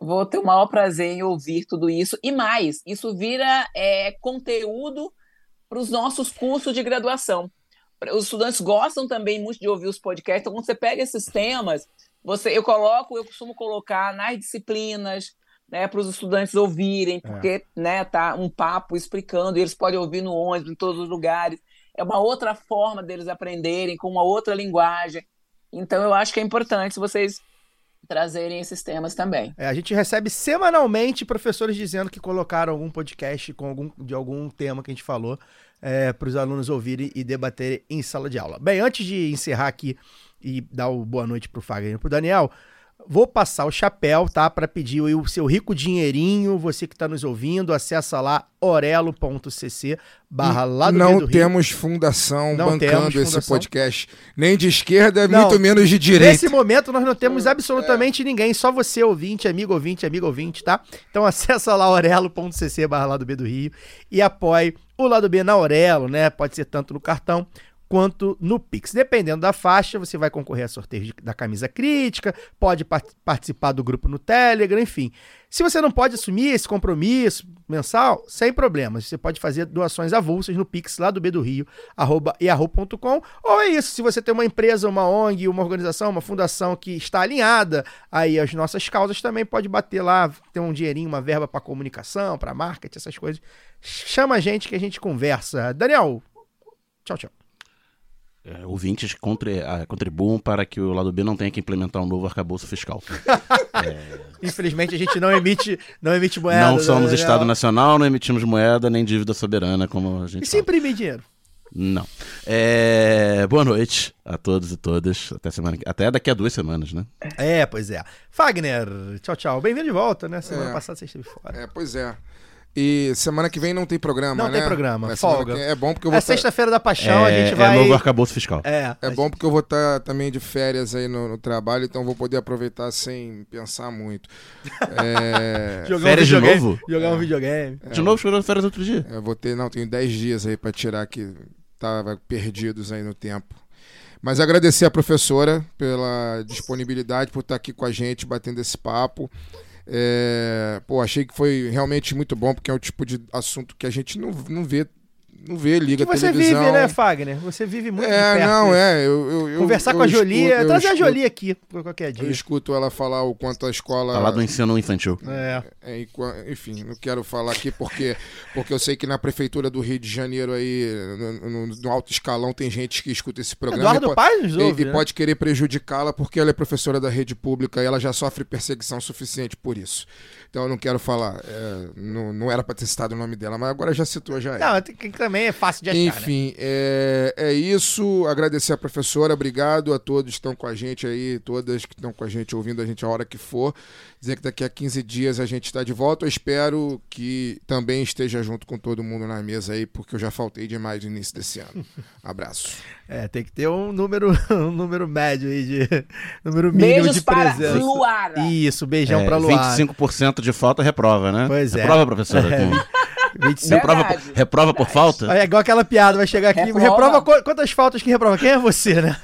vou ter o maior prazer em ouvir tudo isso. E mais, isso vira é, conteúdo para os nossos cursos de graduação. Os estudantes gostam também muito de ouvir os podcasts, então quando você pega esses temas, você, eu coloco, eu costumo colocar nas disciplinas, né, para os estudantes ouvirem, porque né, tá um papo explicando, e eles podem ouvir no ônibus, em todos os lugares. É uma outra forma deles aprenderem, com uma outra linguagem. Então, eu acho que é importante vocês trazerem esses temas também. É, a gente recebe semanalmente professores dizendo que colocaram algum podcast com algum, de algum tema que a gente falou para os alunos ouvirem e debaterem em sala de aula. Bem, antes de encerrar aqui e dar o boa noite para o Fagner e para o Daniel, Vou passar o chapéu, tá? Para pedir o seu rico dinheirinho. Você que está nos ouvindo, acessa lá orelo.cc barra lá do não Rio. temos fundação Não bancando temos esse fundação. podcast, nem de esquerda, Não, muito menos de direita. Nesse momento nós não temos absolutamente ninguém, só você ouvinte, amigo ouvinte, amigo ouvinte, tá? Então acessa lá orelo.cc barra lá do B do Rio e apoie o lado B na Aurelo, né? Pode ser tanto no cartão quanto no Pix. Dependendo da faixa, você vai concorrer a sorteio de- da camisa crítica, pode par- participar do grupo no Telegram, enfim. Se você não pode assumir esse compromisso mensal, sem problemas. Você pode fazer doações avulsas no Pix lá do B do Rio, arroba yahoo.com. Ou é isso, se você tem uma empresa, uma ONG, uma organização, uma fundação que está alinhada aí às nossas causas, também pode bater lá, ter um dinheirinho, uma verba para comunicação, para marketing, essas coisas. Chama a gente que a gente conversa. Daniel, tchau, tchau. É, ouvintes contri- ah, contribuam para que o lado B não tenha que implementar um novo arcabouço fiscal. Infelizmente a gente não emite, não emite moeda. não somos Daniel. Estado Nacional, não emitimos moeda nem dívida soberana, como a gente E se imprimir dinheiro? Não. É, Boa noite a todos e todas. Até, semana... Até daqui a duas semanas, né? É, pois é. Fagner, tchau, tchau. Bem-vindo de volta, né? Semana É. passada você esteve fora. É, pois é. E semana que vem não tem programa, Não né? tem programa, Mas semana folga. É bom porque eu É vou tá- sexta-feira da paixão, a é, gente vai. é novo arcabouço fiscal. É, É bom porque eu vou estar também de férias aí no, no trabalho, então vou poder aproveitar sem pensar muito. É, Jogar Férias um de videogame, novo? Jogar um videogame. De novo, chorou férias outro dia. eu vou ter, não, tenho 10 dias aí para tirar que tava perdidos aí no tempo. Mas agradecer a professora pela disponibilidade, por estar aqui com a gente, batendo esse papo. É, pô, achei que foi realmente muito bom, porque é o tipo de assunto que a gente não, não vê, não vê, liga Que você televisão. vive, né, Fagner? Você vive muito de É, perto não, é. Eu, eu- eu- Conversar eu com a escuto- Jolie, eu trazer a escuto- Jolie aqui qualquer Eu dia. escuto ela falar o quanto a escola. Tá lá do ensino infantil. É. É, e qua- enfim, não quero falar aqui porque, porque eu sei que na prefeitura do Rio de Janeiro aí, no, no- no alto escalão, tem gente que escuta esse programa Eduardo e, Paz e- ouve, e né? pode querer prejudicá-la porque ela é professora da rede pública e ela já sofre perseguição suficiente por isso. Então eu não quero falar, é, não, não era para ter citado o nome dela, mas agora já citou já. é. Não, tem que- também é fácil de achar, né? Enfim, é, é isso. Agradecer a professora, obrigado a todos que estão com a gente aí, todas que estão com a gente, ouvindo a gente a hora que for. Dizer que daqui a 15 dias a gente está de volta. Eu espero que também esteja junto com todo mundo na mesa aí, porque eu já faltei demais no início desse ano. Abraço. É, tem que ter um número, um número médio aí de. Número mínimo Beijos de para presença. Luara. Isso, beijão É, pra Luar. 25% de falta reprova, né? Pois é. Reprova, professora. É. Com... 25. Reprova, Verdade, por falta? É igual aquela piada, vai chegar aqui. Reprova, Reprova. qu- quantas faltas que reprova? Quem é você, né?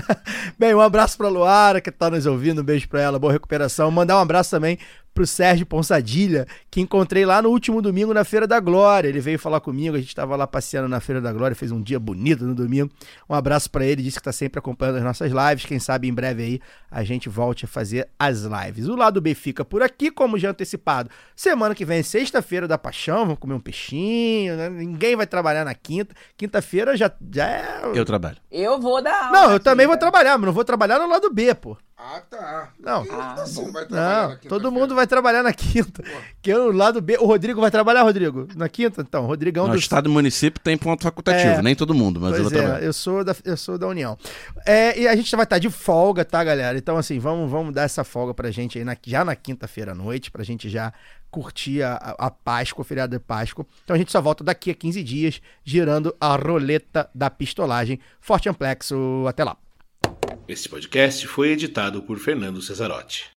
Bem, um abraço pra Luara, que tá nos ouvindo. Um beijo pra ela, boa recuperação. Mandar um abraço também pro Sérgio Ponsadilha, que encontrei lá no último domingo na Feira da Glória. Ele veio falar comigo, a gente tava lá passeando na Feira da Glória, fez um dia bonito no domingo. Um abraço pra ele, disse que tá sempre acompanhando as nossas lives. Quem sabe em breve aí a gente volte a fazer as lives. O lado B fica por aqui, como já antecipado. Semana que vem, sexta-feira da paixão, vamos comer um peixinho, né? Ninguém vai trabalhar na quinta. Quinta-feira já, já é. Eu trabalho. Eu vou dar aula. Não, eu aqui, também vou trabalhar, mas não vou trabalhar no lado B, pô. Ah, tá. Não. Ah, assim, vai trabalhar Não, na todo mundo vai trabalhar na quinta. Que o lado B. O Rodrigo vai trabalhar, Rodrigo? Na quinta? Então, Rodrigão Não, do Estado e município tem ponto facultativo, É. nem todo mundo, mas eu vou Pois trabalhar. é, eu sou, da, eu sou da União. É, e a gente vai estar de folga, tá, galera? Então, assim, vamos, vamos dar essa folga pra gente aí na- já na quinta-feira à noite, pra gente já curtir a, a a Páscoa, o feriado de Páscoa. Então a gente só volta daqui a 15 dias, girando a roleta da pistolagem. Forte amplexo, até lá. Este podcast foi editado por Fernando Cesarotti.